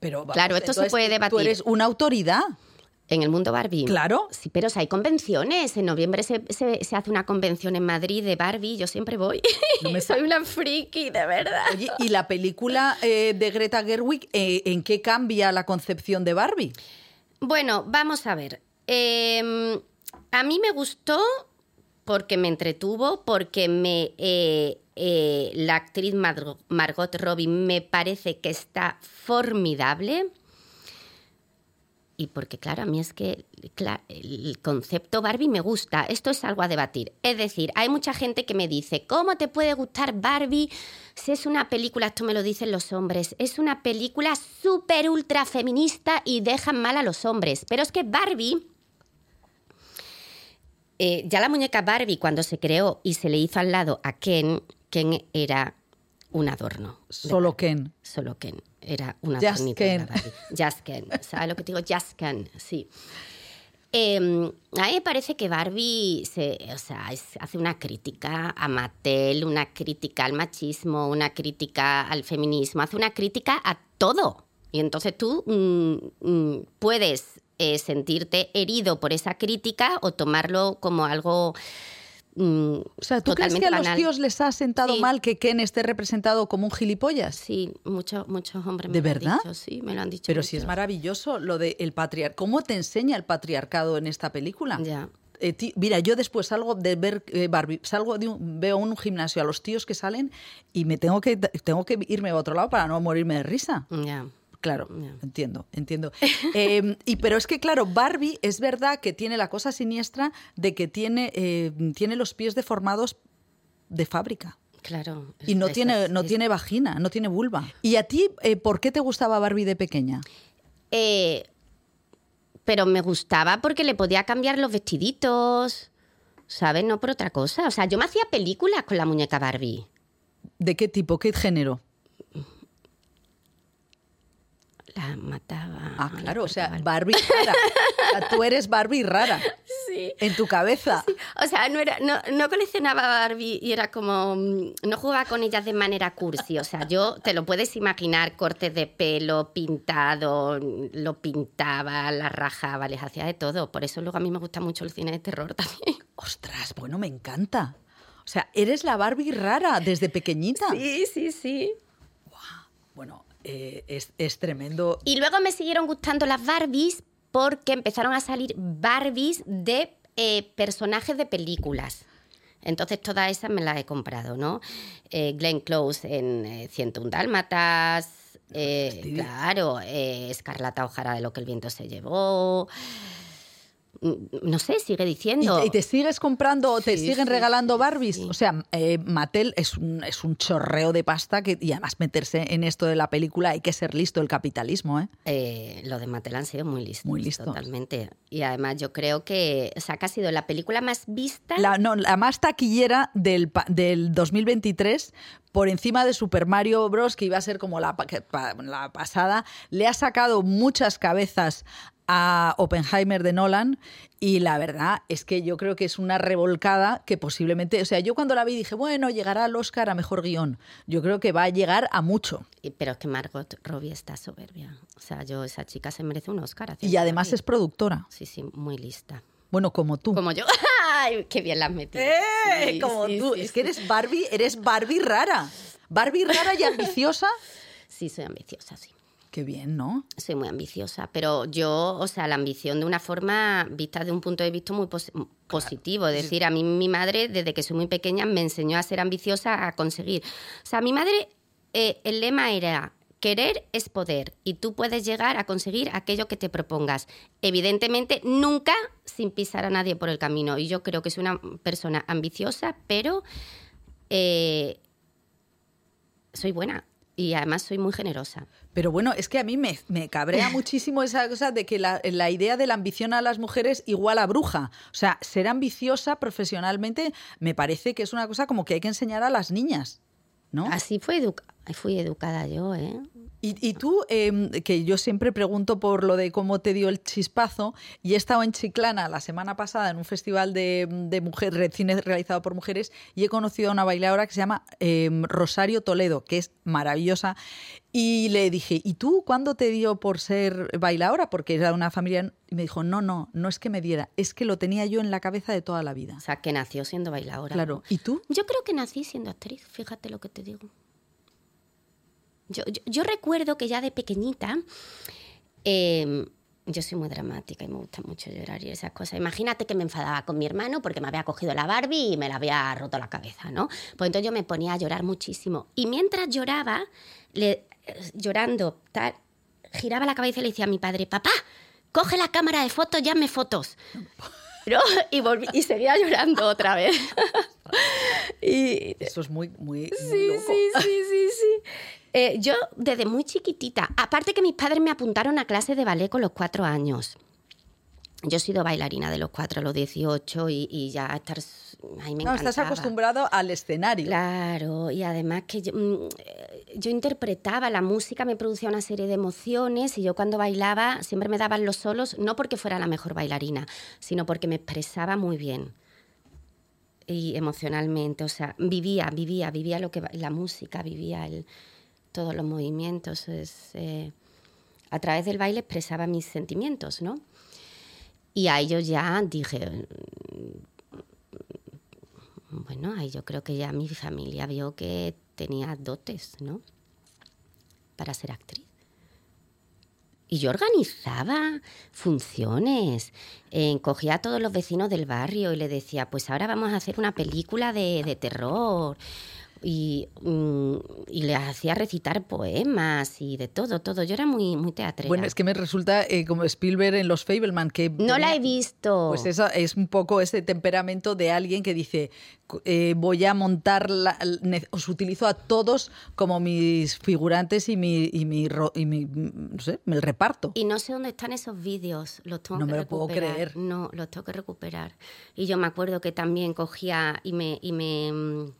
Pero vamos, Claro, esto se puede debatir. Tú eres una autoridad. En el mundo Barbie. Claro. Sí, pero o sea, hay convenciones. En noviembre se, se- se hace una convención en Madrid de Barbie. Yo siempre voy. No me Soy una friki, de verdad. Oye, ¿y la película eh, de Greta Gerwig, eh, en qué cambia la concepción de Barbie? Bueno, vamos a ver. Eh, a mí me gustó porque me entretuvo, porque me eh, eh, la actriz Mar- Margot Robbie me parece que está formidable. Y porque, claro, a mí es que el concepto Barbie me gusta. Esto es algo a debatir. Es decir, hay mucha gente que me dice, ¿cómo te puede gustar Barbie si es una película, esto me lo dicen los hombres, es una película súper ultra feminista y dejan mal a los hombres? Pero es que Barbie, eh, ya la muñeca Barbie cuando se creó y se le hizo al lado a Ken, Ken era un adorno. Solo Ken. Solo Ken. Era una Just adornito de Ken. Just Ken. ¿Sabes lo que te digo? Just Ken, sí. Eh, a mí me parece que Barbie se, o sea, es- hace una crítica a Mattel, una crítica al machismo, una crítica al feminismo, hace una crítica a todo. Y entonces tú mm, mm, puedes eh, sentirte herido por esa crítica o tomarlo como algo mm, O sea, ¿tú crees que a los tíos les ha sentado Sí. mal que Ken esté representado como un gilipollas? Sí, muchos muchos hombres me ¿De lo han verdad? dicho, sí, me lo han dicho. Pero si es maravilloso lo de el patriarcado. ¿Cómo te enseña el patriarcado en esta película? Ya. Eh, mira, yo después salgo de ver eh, Barbie, salgo de un, veo un gimnasio a los tíos que salen y me tengo que tengo que irme a otro lado para no morirme de risa. Ya. Claro, entiendo, entiendo. Eh, y pero es que claro, Barbie es verdad que tiene la cosa siniestra de que tiene eh, tiene los pies deformados de fábrica. Claro. Y no tiene, es- no es- tiene vagina, no tiene vulva. ¿Y a ti eh, por qué te gustaba Barbie de pequeña? Eh, pero me gustaba porque le podía cambiar los vestiditos, ¿sabes? No por otra cosa. O sea, yo me hacía películas con la muñeca Barbie. ¿De qué tipo? ¿Qué género? La mataba. Ah, la claro, o sea, Barbie rara. O sea, tú eres Barbie rara. Sí. En tu cabeza. O sea, no, era, no, no coleccionaba Barbie y era como. mm, No jugaba con ellas de manera cursi. O sea, yo te lo puedes imaginar: cortes de pelo, pintado, lo pintaba, la rajaba, les hacía de todo. Por eso luego a mí me gusta mucho el cine de terror también. Ostras, bueno, me encanta. O sea, eres la Barbie rara desde pequeñita. Sí, sí, sí. Bueno, eh, es, es tremendo. Y luego me siguieron gustando las Barbies porque empezaron a salir Barbies de eh, personajes de películas. Entonces todas esas me las he comprado, ¿no? Eh, Glenn Close en eh, 101 Dálmatas, eh, claro, Escarlata O'Hara de lo que el viento se llevó. No sé, sigue ¿Y, diciendo. y te sigues comprando o te Sí, siguen sí, regalando sí, Barbies? sí. O sea, eh, Mattel es un, es un chorreo de pasta que, y además meterse en esto de la película hay que ser listo, el capitalismo, ¿eh? Eh, lo de Mattel han sido muy listos. Muy listos. Totalmente. Y además yo creo que, o sea, que ha sido la película más vista. La, no, la más taquillera del, del 2023, por encima de Super Mario Bros., que iba a ser como la, la pasada, le ha sacado muchas cabezas a Oppenheimer de Nolan y la verdad es que yo creo que es una revolcada que posiblemente, o sea, yo cuando la vi dije, bueno, llegará al Oscar a Mejor Guión. Yo creo que va a llegar a mucho. Pero es que Margot Robbie está soberbia. O sea, yo, esa chica se merece un Oscar. Y además es productora. Sí, sí, muy lista. Bueno, como tú. Como yo. ¡Ay, qué bien la has metido! ¡Eh! Sí, como sí, tú. sí, es que eres Barbie, eres Barbie rara. Barbie rara y ambiciosa. Sí, soy ambiciosa, sí. Qué bien, ¿no? Soy muy ambiciosa, pero yo, o sea, la ambición de una forma vista de un punto de vista muy pos- positivo. Es decir, a mí mi madre, desde que soy muy pequeña, me enseñó a ser ambiciosa, a conseguir. O sea, mi madre, eh, el lema era, querer es poder y tú puedes llegar a conseguir aquello que te propongas. Evidentemente, nunca sin pisar a nadie por el camino. Y yo creo que soy una persona ambiciosa, pero eh, soy buena y además soy muy generosa. Pero bueno, es que a mí me, me cabrea muchísimo esa cosa de que la, la idea de la ambición a las mujeres igual a bruja. O sea, ser ambiciosa profesionalmente me parece que es una cosa como que hay que enseñar a las niñas, ¿no? Así fue educada. Ahí fui educada yo, ¿eh? Y, y tú, eh, que yo siempre pregunto por lo de cómo te dio el chispazo, y he estado en Chiclana la semana pasada en un festival de, de mujer, cine realizado por mujeres y he conocido a una bailadora que se llama eh, Rosario Toledo, que es maravillosa. Y le dije, ¿y tú cuándo te dio por ser bailadora? Porque era de una familia. Y me dijo, no, no, no es que me diera, es que lo tenía yo en la cabeza de toda la vida. O sea, que nació siendo bailadora. Claro. ¿Y tú? Yo creo que nací siendo actriz, fíjate lo que te digo. Yo, yo, recuerdo que ya de pequeñita, eh, yo soy muy dramática y me gusta mucho llorar y esas cosas. Imagínate que me enfadaba con mi hermano porque me había cogido la Barbie y me la había roto la cabeza, ¿no? Pues entonces yo me ponía a llorar muchísimo. Y mientras lloraba, llorando, tal, giraba la cabeza y le decía a mi padre, papá, coge la cámara de fotos y hazme fotos. ¿No? Y, volví, y seguía llorando otra vez. y, Eso es muy, muy, muy Sí, loco. sí, sí, sí, sí. Eh, yo desde muy chiquitita, aparte que mis padres me apuntaron a clase de ballet con los cuatro años. Yo he sido bailarina de los cuatro a los 18 y, y ya estar me No, estás acostumbrado al escenario. Claro, y además que yo, mm, yo interpretaba la música, me producía una serie de emociones y yo cuando bailaba siempre me daban los solos, no porque fuera la mejor bailarina, sino porque me expresaba muy bien y emocionalmente, o sea, vivía, vivía, vivía lo que la música, vivía el, todos los movimientos. eh, a través del baile expresaba mis sentimientos, ¿no? Y a ellos ya dije, bueno, ahí yo creo que ya mi familia vio que tenía dotes, ¿no? Para ser actriz. Y yo organizaba funciones, eh, cogía a todos los vecinos del barrio y le decía, pues ahora vamos a hacer una película de, de terror. Y, mm, y le hacía recitar poemas y de todo, todo. Yo era muy, muy teatrera. Bueno, es que me resulta eh, como Spielberg en Los Fableman, que... no la he visto. Pues eso es un poco ese temperamento de alguien que dice, eh, voy a montar, la- os utilizo a todos como mis figurantes y mi, y mi, y mi, no sé, el reparto. Y no sé dónde están esos vídeos, los tengo No que me lo puedo recuperar. creer. No, los tengo que recuperar. Y yo me acuerdo que también cogía y me, y me mm,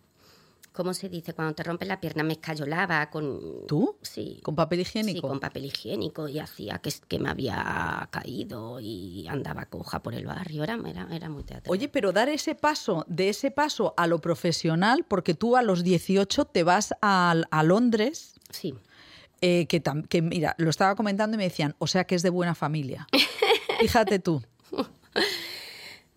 ¿cómo se dice? Cuando te rompes la pierna me escayolaba con... ¿Tú? Sí. ¿Con papel Sí, higiénico? con papel higiénico y hacía que, que me había caído y andaba coja por el barrio. Era, era, era muy teatral. Oye, pero dar ese paso, de ese paso a lo profesional, porque tú a los 18 te vas a, a Londres, Sí. eh, que, tam- que mira, lo estaba comentando y me decían, o sea que es de buena familia. Fíjate tú.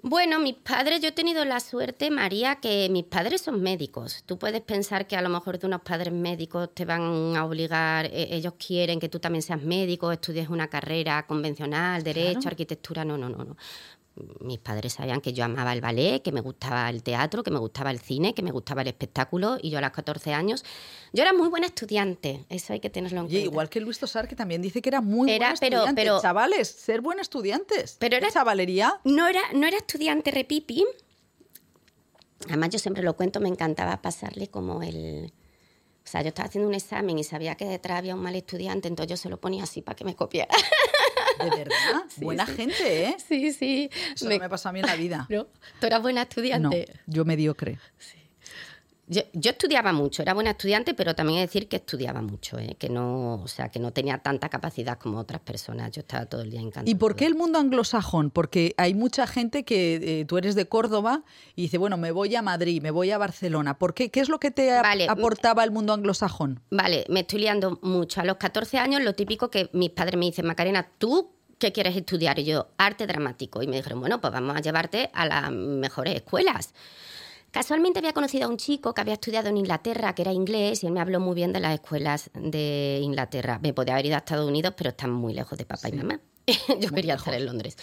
Bueno, mis padres, yo he tenido la suerte, María, que mis padres son médicos. Tú puedes pensar que a lo mejor de unos padres médicos te van a obligar, eh, ellos quieren que tú también seas médico, estudies una carrera convencional, derecho, Claro. arquitectura. No, no, no, no. Mis padres sabían que yo amaba el ballet, que me gustaba el teatro, que me gustaba el cine, que me gustaba el espectáculo. Y yo a los 14 años, yo era muy buena estudiante. Eso hay que tenerlo en Oye, cuenta. igual que Luis Tosar, que también dice que era muy Era, buen pero- estudiante. pero- Chavales, ser buen estudiantes. Pero era- Chavalería. No era, no era estudiante repipi. Además, yo siempre lo cuento, me encantaba pasarle como el... O sea, yo estaba haciendo un examen y sabía que detrás había un mal estudiante, entonces yo se lo ponía así para que me copiara. De verdad. Buena gente, ¿eh? Sí, sí. Eso no me pasó a mí en la vida. ¿No? ¿Tú eras buena No, estudiante? yo mediocre. Yo, yo estudiaba mucho, era buena estudiante, pero también de decir que estudiaba mucho, ¿eh? que no, o sea, que no tenía tanta capacidad como otras personas. Yo estaba todo el día encantado. ¿Y por qué el mundo anglosajón? Porque hay mucha gente que eh, tú eres de Córdoba y dice, bueno, me voy a Madrid, me voy a Barcelona. ¿Por qué? ¿Qué es lo que te Vale. aportaba el mundo anglosajón? Vale, me estoy liando mucho. A los 14 años, lo típico que mis padres me dicen, Macarena, ¿tú qué quieres estudiar? Y yo, arte dramático. Y me dijeron, bueno, pues vamos a llevarte a las mejores escuelas. Casualmente había conocido a un chico que había estudiado en Inglaterra, que era inglés, y él me habló muy bien de las escuelas de Inglaterra. Me podía haber ido a Estados Unidos, pero están muy lejos de papá y mamá. Yo quería estar en Londres.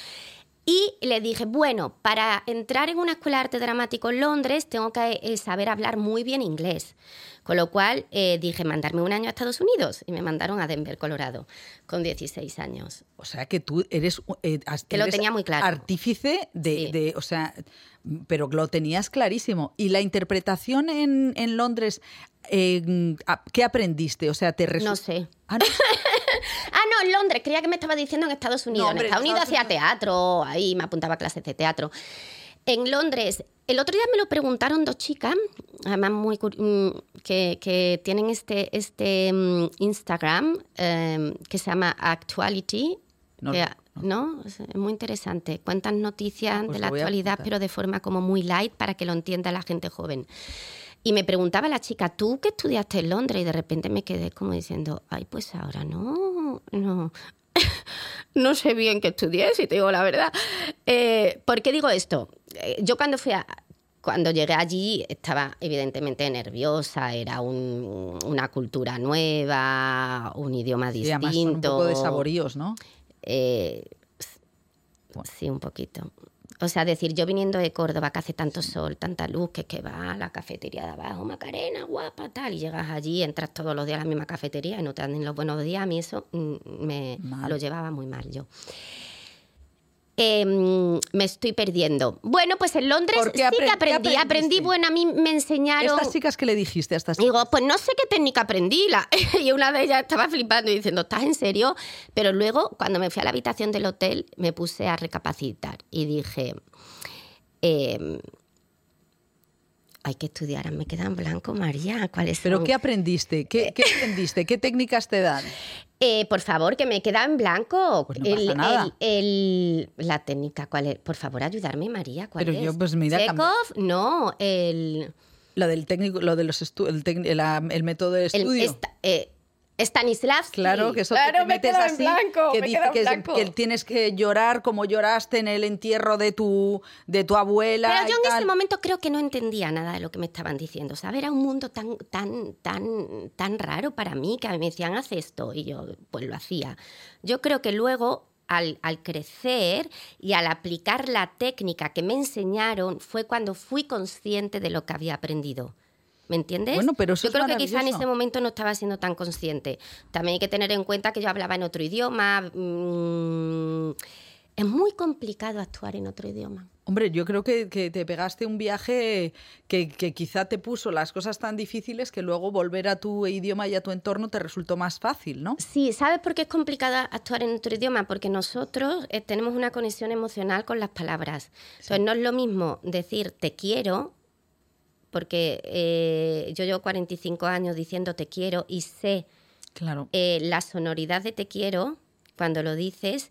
Y le dije, bueno, para entrar en una escuela de arte dramático en Londres tengo que eh, saber hablar muy bien inglés. Con lo cual eh, dije, mandarme un año a Estados Unidos. Y me mandaron a Denver, Colorado, con 16 años. O sea que tú eres, eh, Que lo eres tenía muy claro. artífice de, Sí. de- o sea, pero lo tenías clarísimo. ¿Y la interpretación en, en Londres, eh, qué aprendiste? O sea, te No sé. Ah, no. Ah, en Londres. Creía que me estaba diciendo en Estados Unidos. No, hombre, en Estados Unidos hacía teatro. Ahí me apuntaba a clases de teatro. En Londres, el otro día me lo preguntaron dos chicas, además muy mm, que, que tienen este, este mm, Instagram eh, que se llama Actuality. No, que, ¿no? Es es muy interesante. Cuentan noticias Pues de la actualidad, pero de forma como muy light para que lo entienda la gente joven. Y me preguntaba la chica, ¿tú qué estudiaste en Londres? Y de repente me quedé como diciendo, ay, pues ahora no, no. no sé bien qué estudié, si te digo la verdad. Eh, ¿Por qué digo esto? Eh, yo cuando fui a, cuando llegué allí estaba evidentemente nerviosa, era un- una cultura nueva, un idioma distinto. son un poco de saboríos, ¿no? Eh, sí, un poquito. O sea, decir, yo viniendo de Córdoba, que hace tanto sol, tanta luz, que, que va a la cafetería de abajo, Macarena, guapa, tal, y llegas allí, entras todos los días a la misma cafetería y no te dan los buenos días, a mí eso mm, me Mal. lo llevaba muy mal yo. Em, me estoy perdiendo. Bueno, pues en Londres ¿Por sí que aprendí, aprendí, bueno, a mí me enseñaron... Estas chicas que le dijiste a estas Digo, pues no sé qué técnica aprendí. La- y una de ellas estaba flipando y diciendo, ¿estás en serio? Pero luego, cuando me fui a la habitación del hotel, me puse a recapacitar y dije, em, hay que estudiar, me queda en blanco, María. ¿Cuáles ¿Pero son? qué aprendiste? ¿Qué, qué aprendiste? ¿Qué técnicas te dan? Eh, por favor, que me queda en blanco. Pues no pasa nada. el- el- la técnica, ¿cuál es? Por favor, ayudarme, María. ¿Cuál Pero es? yo, pues, mira, Chekhov, no, el... Lo del técnico, lo de los el, el método de estudio. esta- eh, Stanislavski. Claro, que eso Claro, que te me metes así, blanco, que me dice que, tienes que llorar como lloraste en el entierro de tu, de tu abuela. Pero yo y en tal. ese momento creo que no entendía nada de lo que me estaban diciendo. ¿sabes? Era un mundo tan, tan, tan, tan raro para mí que me decían, haz esto. Y yo, pues lo hacía. Yo creo que luego, al, al crecer y al aplicar la técnica que me enseñaron, fue cuando fui consciente de lo que había aprendido. ¿Me entiendes? Bueno, pero eso yo es creo que quizá en ese momento no estaba siendo tan consciente. También hay que tener en cuenta que yo hablaba en otro idioma. mm, es muy complicado actuar en otro idioma. Hombre, yo creo que, que te pegaste un viaje que, que quizá te puso las cosas tan difíciles que luego volver a tu idioma y a tu entorno te resultó más fácil, ¿no? Sí, ¿sabes por qué es complicado actuar en otro idioma? Porque nosotros eh, tenemos una conexión emocional con las palabras. Entonces, no es lo mismo decir te quiero, porque eh, yo llevo 45 años diciendo te quiero y sé Claro. eh, la sonoridad de te quiero, cuando lo dices,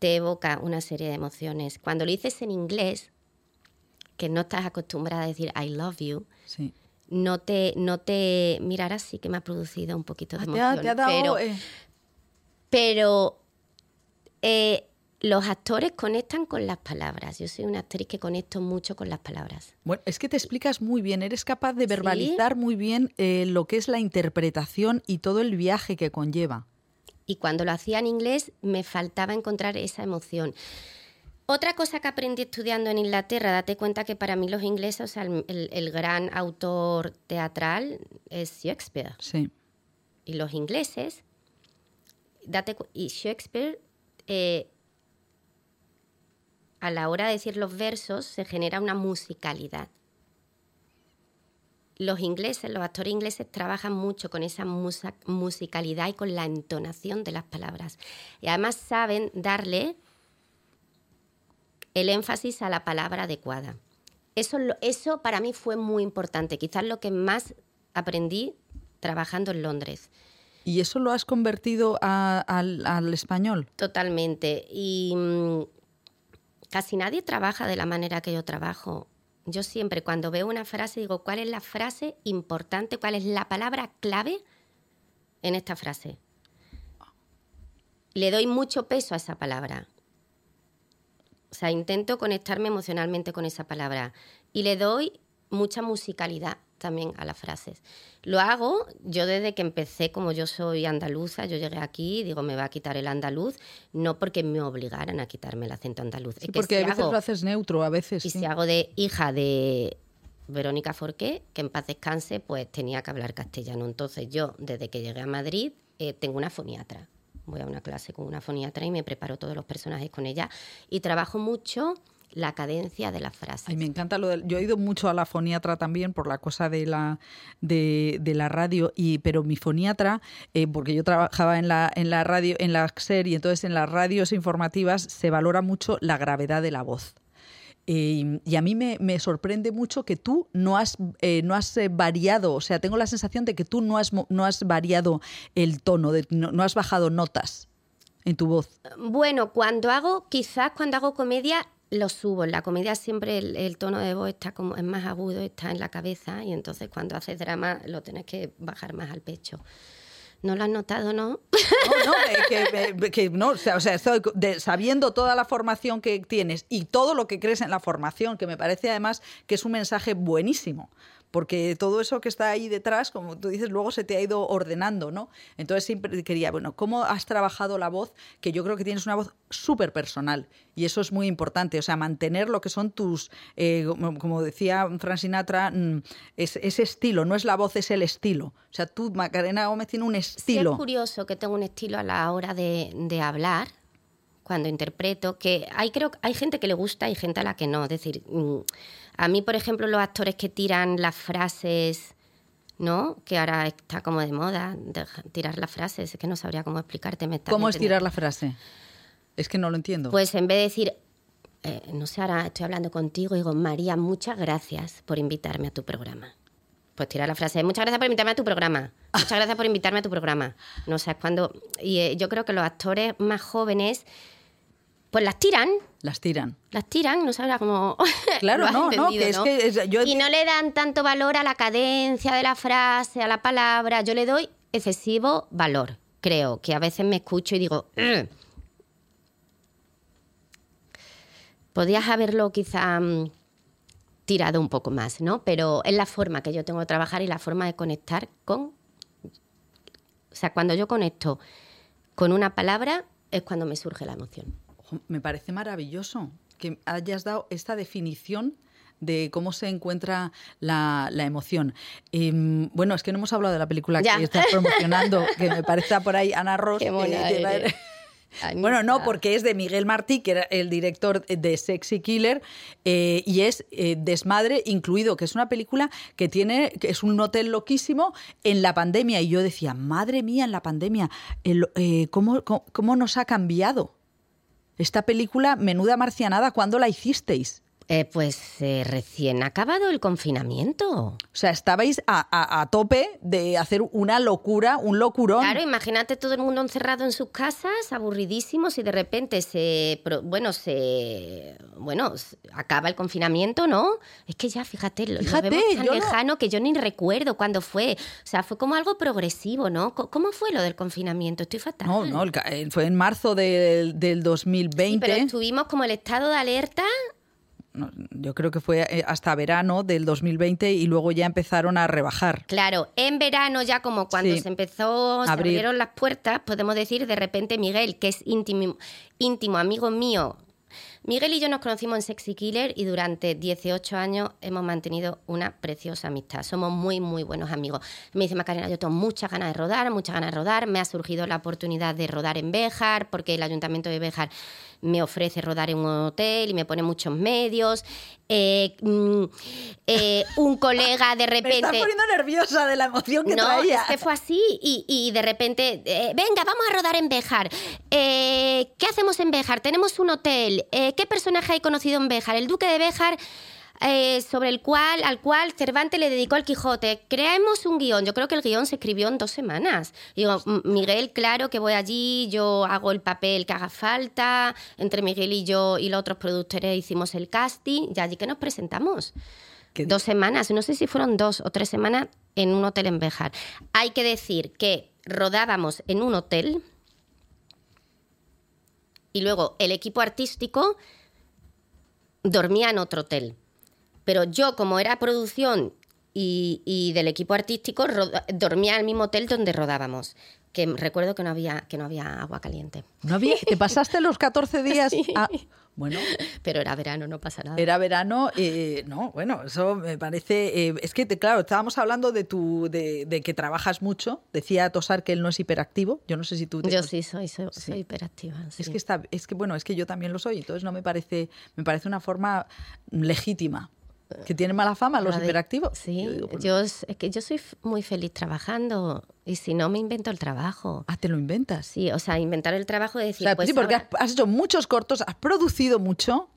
te evoca una serie de emociones. Cuando lo dices en inglés, que no estás acostumbrada a decir I love you, Sí. no te, no te. Mira, ahora sí que me ha producido un poquito de Ah, te, emoción. ha, te ha dado. pero eh, pero eh, los actores conectan con las palabras. Yo soy una actriz que conecto mucho con las palabras. Bueno, es que te explicas muy bien, eres capaz de verbalizar muy bien eh, lo que es la interpretación y todo el viaje que conlleva. Y cuando lo hacía en inglés me faltaba encontrar esa emoción. Otra cosa que aprendí estudiando en Inglaterra, date cuenta que para mí los ingleses, o sea, el, el- el gran autor teatral es Shakespeare. Sí. Y los ingleses, date y Shakespeare, eh, a la hora de decir los versos, se genera una musicalidad. Los ingleses, los actores ingleses trabajan mucho con esa musa- musicalidad y con la entonación de las palabras. Y además saben darle el énfasis a la palabra adecuada. Eso, eso para mí fue muy importante, quizás lo que más aprendí trabajando en Londres. ¿Y eso lo has convertido a- al, al español? Totalmente. Y mm, casi nadie trabaja de la manera que yo trabajo. Yo siempre cuando veo una frase digo, ¿cuál es la frase importante? ¿Cuál es la palabra clave en esta frase? Le doy mucho peso a esa palabra. O sea, intento conectarme emocionalmente con esa palabra. Y le doy mucha musicalidad también a las frases. Lo hago yo desde que empecé, como yo soy andaluza, yo llegué aquí y digo, me va a quitar el andaluz, no porque me obligaran a quitarme el acento andaluz. Sí, es que porque si a veces hago- lo haces neutro, a veces. y sí. si hago de hija de Verónica Forqué, que en paz descanse, pues tenía que hablar castellano. Entonces yo, desde que llegué a Madrid, eh, tengo una foniatra. Voy a una clase con una foniatra y me preparo todos los personajes con ella. Y trabajo mucho la cadencia de las frases. Ay, me encanta lo del... Yo he ido mucho a la foniatra también por la cosa de la, de, de la radio, y, pero mi foniatra, eh, porque yo trabajaba en la, en la radio, en la SER, y entonces en las radios informativas se valora mucho la gravedad de la voz. Eh, y a mí me, me sorprende mucho que tú no has, eh, no has eh, variado, o sea, tengo la sensación de que tú no has, no has variado el tono, de- no, no has bajado notas en tu voz. Bueno, cuando hago, quizás cuando hago comedia, lo subo. En la comedia siempre el, tono de voz está como, es más agudo, está en la cabeza, y entonces cuando haces drama lo tienes que bajar más al pecho. ¿No lo has notado, no? No, no, que, no, sabiendo toda la formación que tienes y todo lo que crees en la formación, que me parece además que es un mensaje buenísimo. Porque todo eso que está ahí detrás, como tú dices, luego se te ha ido ordenando, ¿no? Entonces siempre quería, bueno, ¿cómo has trabajado la voz? Que yo creo que tienes una voz súper personal y eso es muy importante. O sea, mantener lo que son tus, eh, como, decía Frank Sinatra, mm, es- ese estilo, no es la voz, es el estilo. O sea, tú, Macarena Gómez, tiene un Sí estilo. es curioso que tengo un estilo a la hora de, de hablar, cuando interpreto, que hay, creo, hay gente que le gusta y gente a la que no. Es decir, mm, a mí, por ejemplo, los actores que tiran las frases, ¿no? Que ahora está como de moda, de- tirar las frases, es que no sabría cómo explicarte. me ¿Cómo es tirar la frase? Es que no lo entiendo. Pues en vez de decir, eh, no sé, ahora estoy hablando contigo, digo, María, muchas gracias por invitarme a tu programa. Pues tirar la frase, muchas gracias por invitarme a tu programa. Muchas gracias por invitarme a tu programa. No sé, es cuando... Y eh, yo creo que los actores más jóvenes, pues las tiran, Las tiran. las tiran, no sabrá cómo... Claro, no, no, que es que es- yo- Y no le dan tanto valor a la cadencia de la frase, a la palabra. Yo le doy excesivo valor, creo, que a veces me escucho y digo... "Ugh". Podías haberlo quizá mm, tirado un poco más, ¿no? Pero es la forma que yo tengo de trabajar y la forma de conectar con... O sea, cuando yo conecto con una palabra es cuando me surge la emoción. Me parece maravilloso que hayas dado esta definición de cómo se encuentra la, la emoción. Em, bueno, es que no hemos hablado de la película Ya. que estás promocionando, que me parece por ahí Ana Ross. Qué eres. Anita. Bueno, no, porque es de Miguel Martí, que era el director de Sexy Killer, eh, y es eh, Desmadre incluido, que es una película que tiene, que es un hotel loquísimo en la pandemia. Y yo decía, madre mía, en la pandemia, el- eh, ¿cómo, cómo, cómo nos ha cambiado? Esta película, menuda marcianada, ¿cuándo la hicisteis? Eh, pues eh, recién acabado el confinamiento. O sea, estabais a, a- a tope de hacer una locura, un locurón. Claro, imagínate todo el mundo encerrado en sus casas, aburridísimos, y de repente se, bueno, se, bueno, acaba el confinamiento, ¿no? Es que ya, fíjate, lo, lo Fíjate, vemos tan no- lejano que yo ni recuerdo cuándo fue. O sea, fue como algo progresivo, ¿no? ¿Cómo fue lo del confinamiento? Estoy fatal. No, no, el eh, fue en marzo del, del Sí, 2020. pero estuvimos como el estado de alerta. No, yo creo que fue eh, hasta verano del 2020 y luego ya empezaron a rebajar. Claro, en verano ya como cuando Sí. se empezó, se abrieron las puertas, podemos decir de repente Miguel, que es íntimo, íntimo amigo mío. Miguel y yo nos conocimos en Sexy Killer y durante 18 años hemos mantenido una preciosa amistad. Somos muy, muy buenos amigos. Me dice Macarena, yo tengo muchas ganas de rodar, muchas ganas de rodar. Me ha surgido la oportunidad de rodar en Béjar, porque el ayuntamiento de Béjar me ofrece rodar en un hotel y me pone muchos medios. Eh, mm, eh, un colega de Me estás repente... poniendo nerviosa de la emoción que No, traía. es que fue así y, y de repente, eh, venga, vamos a rodar en Béjar. Eh, ¿Qué hacemos en Béjar? Tenemos un hotel. ¿Qué personaje hay conocido en Béjar? El duque de Béjar, eh, sobre el cual, al cual Cervantes le dedicó el Quijote. Creamos un guion. Yo creo que el guion se escribió en dos semanas. Digo, "M- Miguel, claro que voy allí, yo hago el papel que haga falta. Entre Miguel y yo y los otros productores hicimos el casting y allí que nos presentamos dos semanas, no sé si fueron dos o tres semanas en un hotel en Béjar. Hay que decir que rodábamos en un hotel y luego el equipo artístico dormía en otro hotel. Pero yo, como era producción y, y del equipo artístico, dormía en el mismo hotel donde rodábamos. Que recuerdo que no había, que no había agua caliente. ¿No había- ¿Te pasaste los 14 días? Sí. a- bueno, Pero era verano, no pasa nada. era verano. eh, no, bueno, eso me parece. eh, es que, te- claro, estábamos hablando de, tu, de, de que trabajas mucho. Decía Tosar que él no es hiperactivo. Yo no sé si tú. te- Yo sí soy, soy, soy hiperactiva. Es sí. que está, es que bueno, es que yo también lo soy, entonces no me parece, me parece una forma legítima. Que tiene mala fama los de- hiperactivos. Sí, Yo digo, yo es que yo soy muy feliz trabajando y si no me invento el trabajo. Ah, te lo inventas. Sí, o sea, inventar el trabajo de O decir, sea, pues sí, porque ahora- has, has hecho muchos cortos, has producido mucho.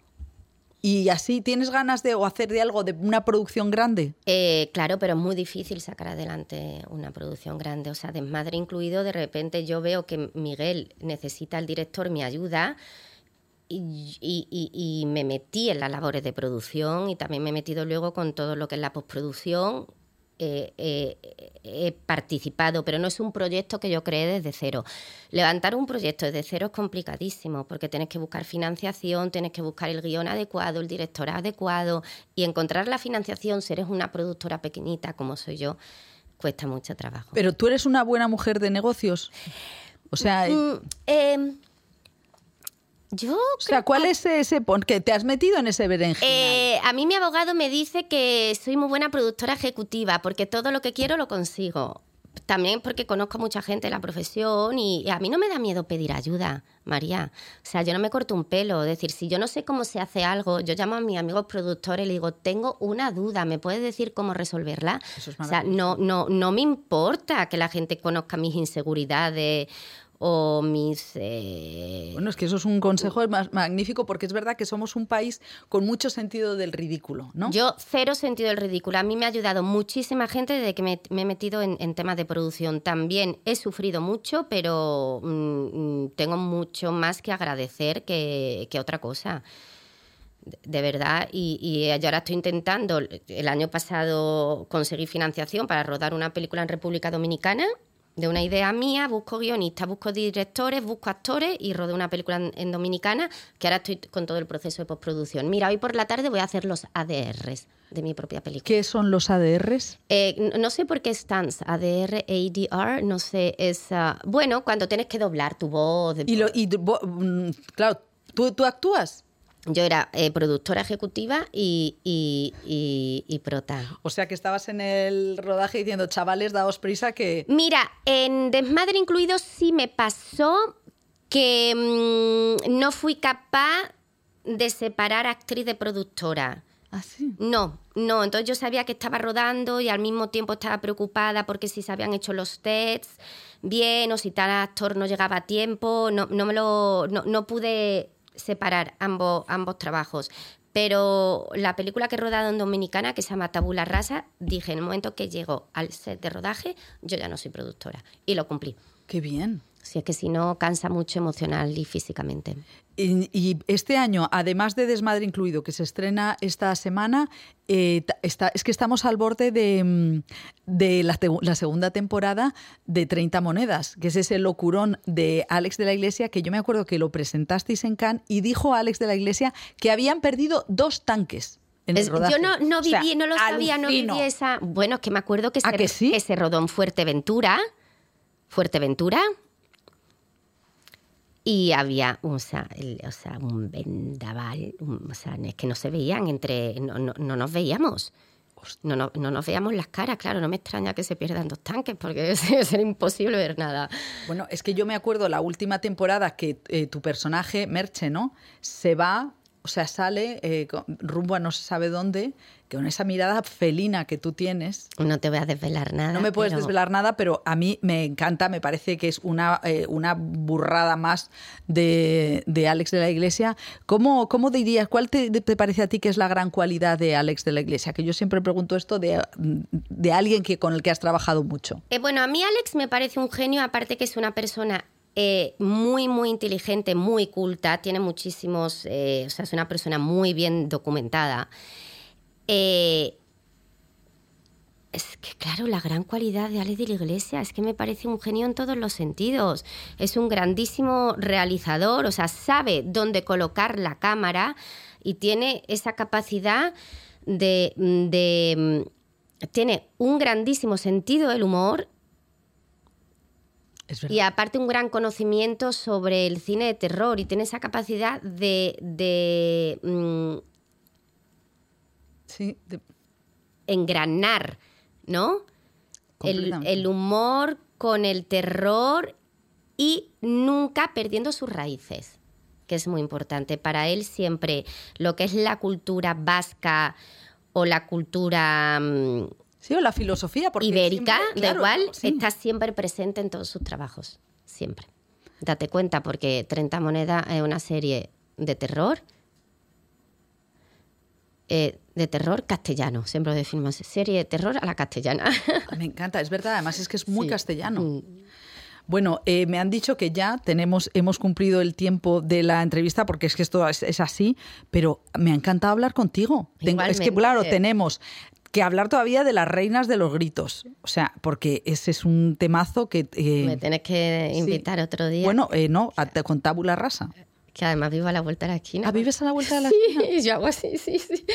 Y así, ¿tienes ganas de o hacer de algo, de una producción grande? Eh, claro, pero es muy difícil sacar adelante una producción grande. O sea, desmadre incluido, de repente yo veo que Miguel necesita al director mi ayuda. Y, y- y- me metí en las labores de producción y también me he metido luego con todo lo que es la postproducción. Eh, eh, he participado, pero no es un proyecto que yo creé desde cero. Levantar un proyecto desde cero es complicadísimo porque tienes que buscar financiación, tienes que buscar el guion adecuado, el director adecuado y encontrar la financiación si eres una productora pequeñita como soy yo, cuesta mucho trabajo. Pero tú eres una buena mujer de negocios. O sea, Mm, eh, yo o sea ¿cuál es ese pon- que te has metido en ese berenjenal? Eh, a mí mi abogado me dice que soy muy buena productora ejecutiva porque todo lo que quiero lo consigo. También porque conozco a mucha gente de la profesión y, y a mí no me da miedo pedir ayuda, María. O sea, yo no me corto un pelo. Es decir, si yo no sé cómo se hace algo, yo llamo a mis amigos productores y le digo, tengo una duda, ¿me puedes decir cómo resolverla? Eso es o sea, no, no, no me importa que la gente conozca mis inseguridades o mis... eh, Bueno, es que eso es un consejo ma- magnífico porque es verdad que somos un país con mucho sentido del ridículo, ¿no? Yo cero sentido del ridículo. A mí me ha ayudado muchísima gente desde que me, me he metido en, en temas de producción. También he sufrido mucho, pero mm, mm, tengo mucho más que agradecer que, que otra cosa. De- De verdad, y, y yo ahora estoy intentando, el año pasado conseguí financiación para rodar una película en República Dominicana, de una idea mía, busco guionistas, busco directores, busco actores y rodé una película en, en Dominicana, que ahora estoy con todo el proceso de postproducción. Mira, hoy por la tarde voy a hacer los ADRs de mi propia película. ¿Qué son los ADRs? Eh, no sé por qué stands ADR, ADR, no sé, es... ah, bueno, cuando tienes que doblar tu voz... de- Y, lo, y mm, claro, ¿tú, tú actúas. Yo era eh, productora ejecutiva y, y, y- y prota. O sea que estabas en el rodaje diciendo, chavales, daos prisa que... Mira, en Desmadre incluido sí me pasó que mm, no fui capaz de separar actriz de productora. Ah, sí. No, no, entonces yo sabía que estaba rodando y al mismo tiempo estaba preocupada porque si se habían hecho los tests bien o si tal actor no llegaba a tiempo, no, no me lo, no, no pude separar ambos, ambos trabajos. Pero la película que he rodado en Dominicana, que se llama Tabula Rasa, dije en el momento que llego al set de rodaje, yo ya no soy productora. Y lo cumplí. Qué bien. Si es que si no, cansa mucho emocional y físicamente. Y, y este año, además de Desmadre incluido, que se estrena esta semana, eh, está, es que estamos al borde de, mm, de la, segunda temporada de 30 monedas, que es ese locurón de Alex de la Iglesia, que yo me acuerdo que lo presentasteis en Cannes y dijo Alex de la Iglesia que habían perdido dos tanques. En el Es- rodaje. yo no, no O sea, viví, no lo sabía, no viví esa. Bueno, es que me acuerdo que, ¿A se, que sí? que se rodó en Fuerteventura. Fuerteventura. Y había el- o sea, un vendaval. un- o sea, es que no se veían entre. No, no, no nos veíamos. No, no, no nos veíamos las caras, claro. No me extraña que se pierdan dos tanques porque sería imposible ver nada. Bueno, es que yo me acuerdo la última temporada que eh, tu personaje, Merche, ¿no? Se va, o sea, sale eh, rumbo a no se sabe dónde, que con esa mirada felina que tú tienes. No te voy a desvelar nada. No me puedes pero- desvelar nada, pero a mí me encanta, me parece que es una, eh, una burrada más de, de Alex de la Iglesia. ¿Cómo, cómo dirías, cuál te, te parece a ti que es la gran cualidad de Alex de la Iglesia? Que yo siempre pregunto esto de, de alguien que, con el que has trabajado mucho. Eh, bueno, a mí Alex me parece un genio, aparte que es una persona eh, muy, muy inteligente, muy culta, tiene muchísimos, eh, o sea, es una persona muy bien documentada. Eh, es que, claro, la gran cualidad de Alex de la Iglesia es que me parece un genio en todos los sentidos. Es un grandísimo realizador, o sea, sabe dónde colocar la cámara y tiene esa capacidad de... de tiene un grandísimo sentido del humor. Y aparte un gran conocimiento sobre el cine de terror y tiene esa capacidad de, de, mm, Sí, de- engranar, ¿no? El, el humor con el terror y nunca perdiendo sus raíces, que es muy importante. Para él siempre lo que es la cultura vasca o la cultura mm, sí, o la filosofía. Porque ibérica, siempre- da claro, igual, sí. está siempre presente en todos sus trabajos. Siempre. Date cuenta, porque 30 Monedas es una serie de terror eh, de terror castellano. Siempre lo decimos, serie de terror a la castellana. Me encanta, es verdad, además es que es muy Sí. castellano. Mm. Bueno, eh, me han dicho que ya tenemos, hemos cumplido el tiempo de la entrevista porque es que esto es, es así, pero me ha encantado hablar contigo. Tengo- es que, claro, tenemos que hablar todavía de las reinas de los gritos. O sea, porque ese es un temazo que... eh, Me tienes que sí. invitar otro día. Bueno, eh, no, a- con tabula rasa. que además vivo a la vuelta de la esquina. ¿Ah, vives a la vuelta de la Sí, esquina? yo hago así, sí, sí.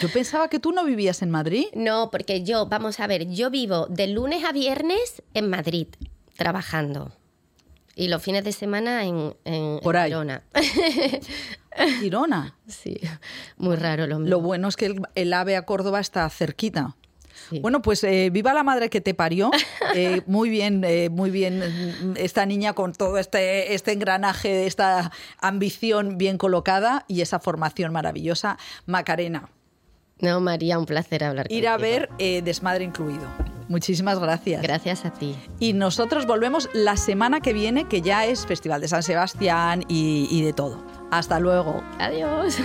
Yo pensaba que tú no vivías en Madrid. No, porque yo, vamos a ver, yo vivo de lunes a viernes en Madrid, trabajando. Y los fines de semana en, en, en Por ahí. Girona. Girona. Sí, muy raro lo mío. Lo bueno es que el, el AVE a Córdoba está cerquita. Sí. Bueno, pues eh, viva la madre que te parió. Eh, muy bien, eh, muy bien. mm, Esta niña con todo este, este engranaje, esta ambición bien colocada y esa formación maravillosa. Macarena, No, María, un placer hablar ir a ver eh, Desmadre incluido. Muchísimas gracias. Gracias a ti. Y nosotros volvemos la semana que viene, que ya es Festival de San Sebastián y, y de todo. Hasta luego. Adiós.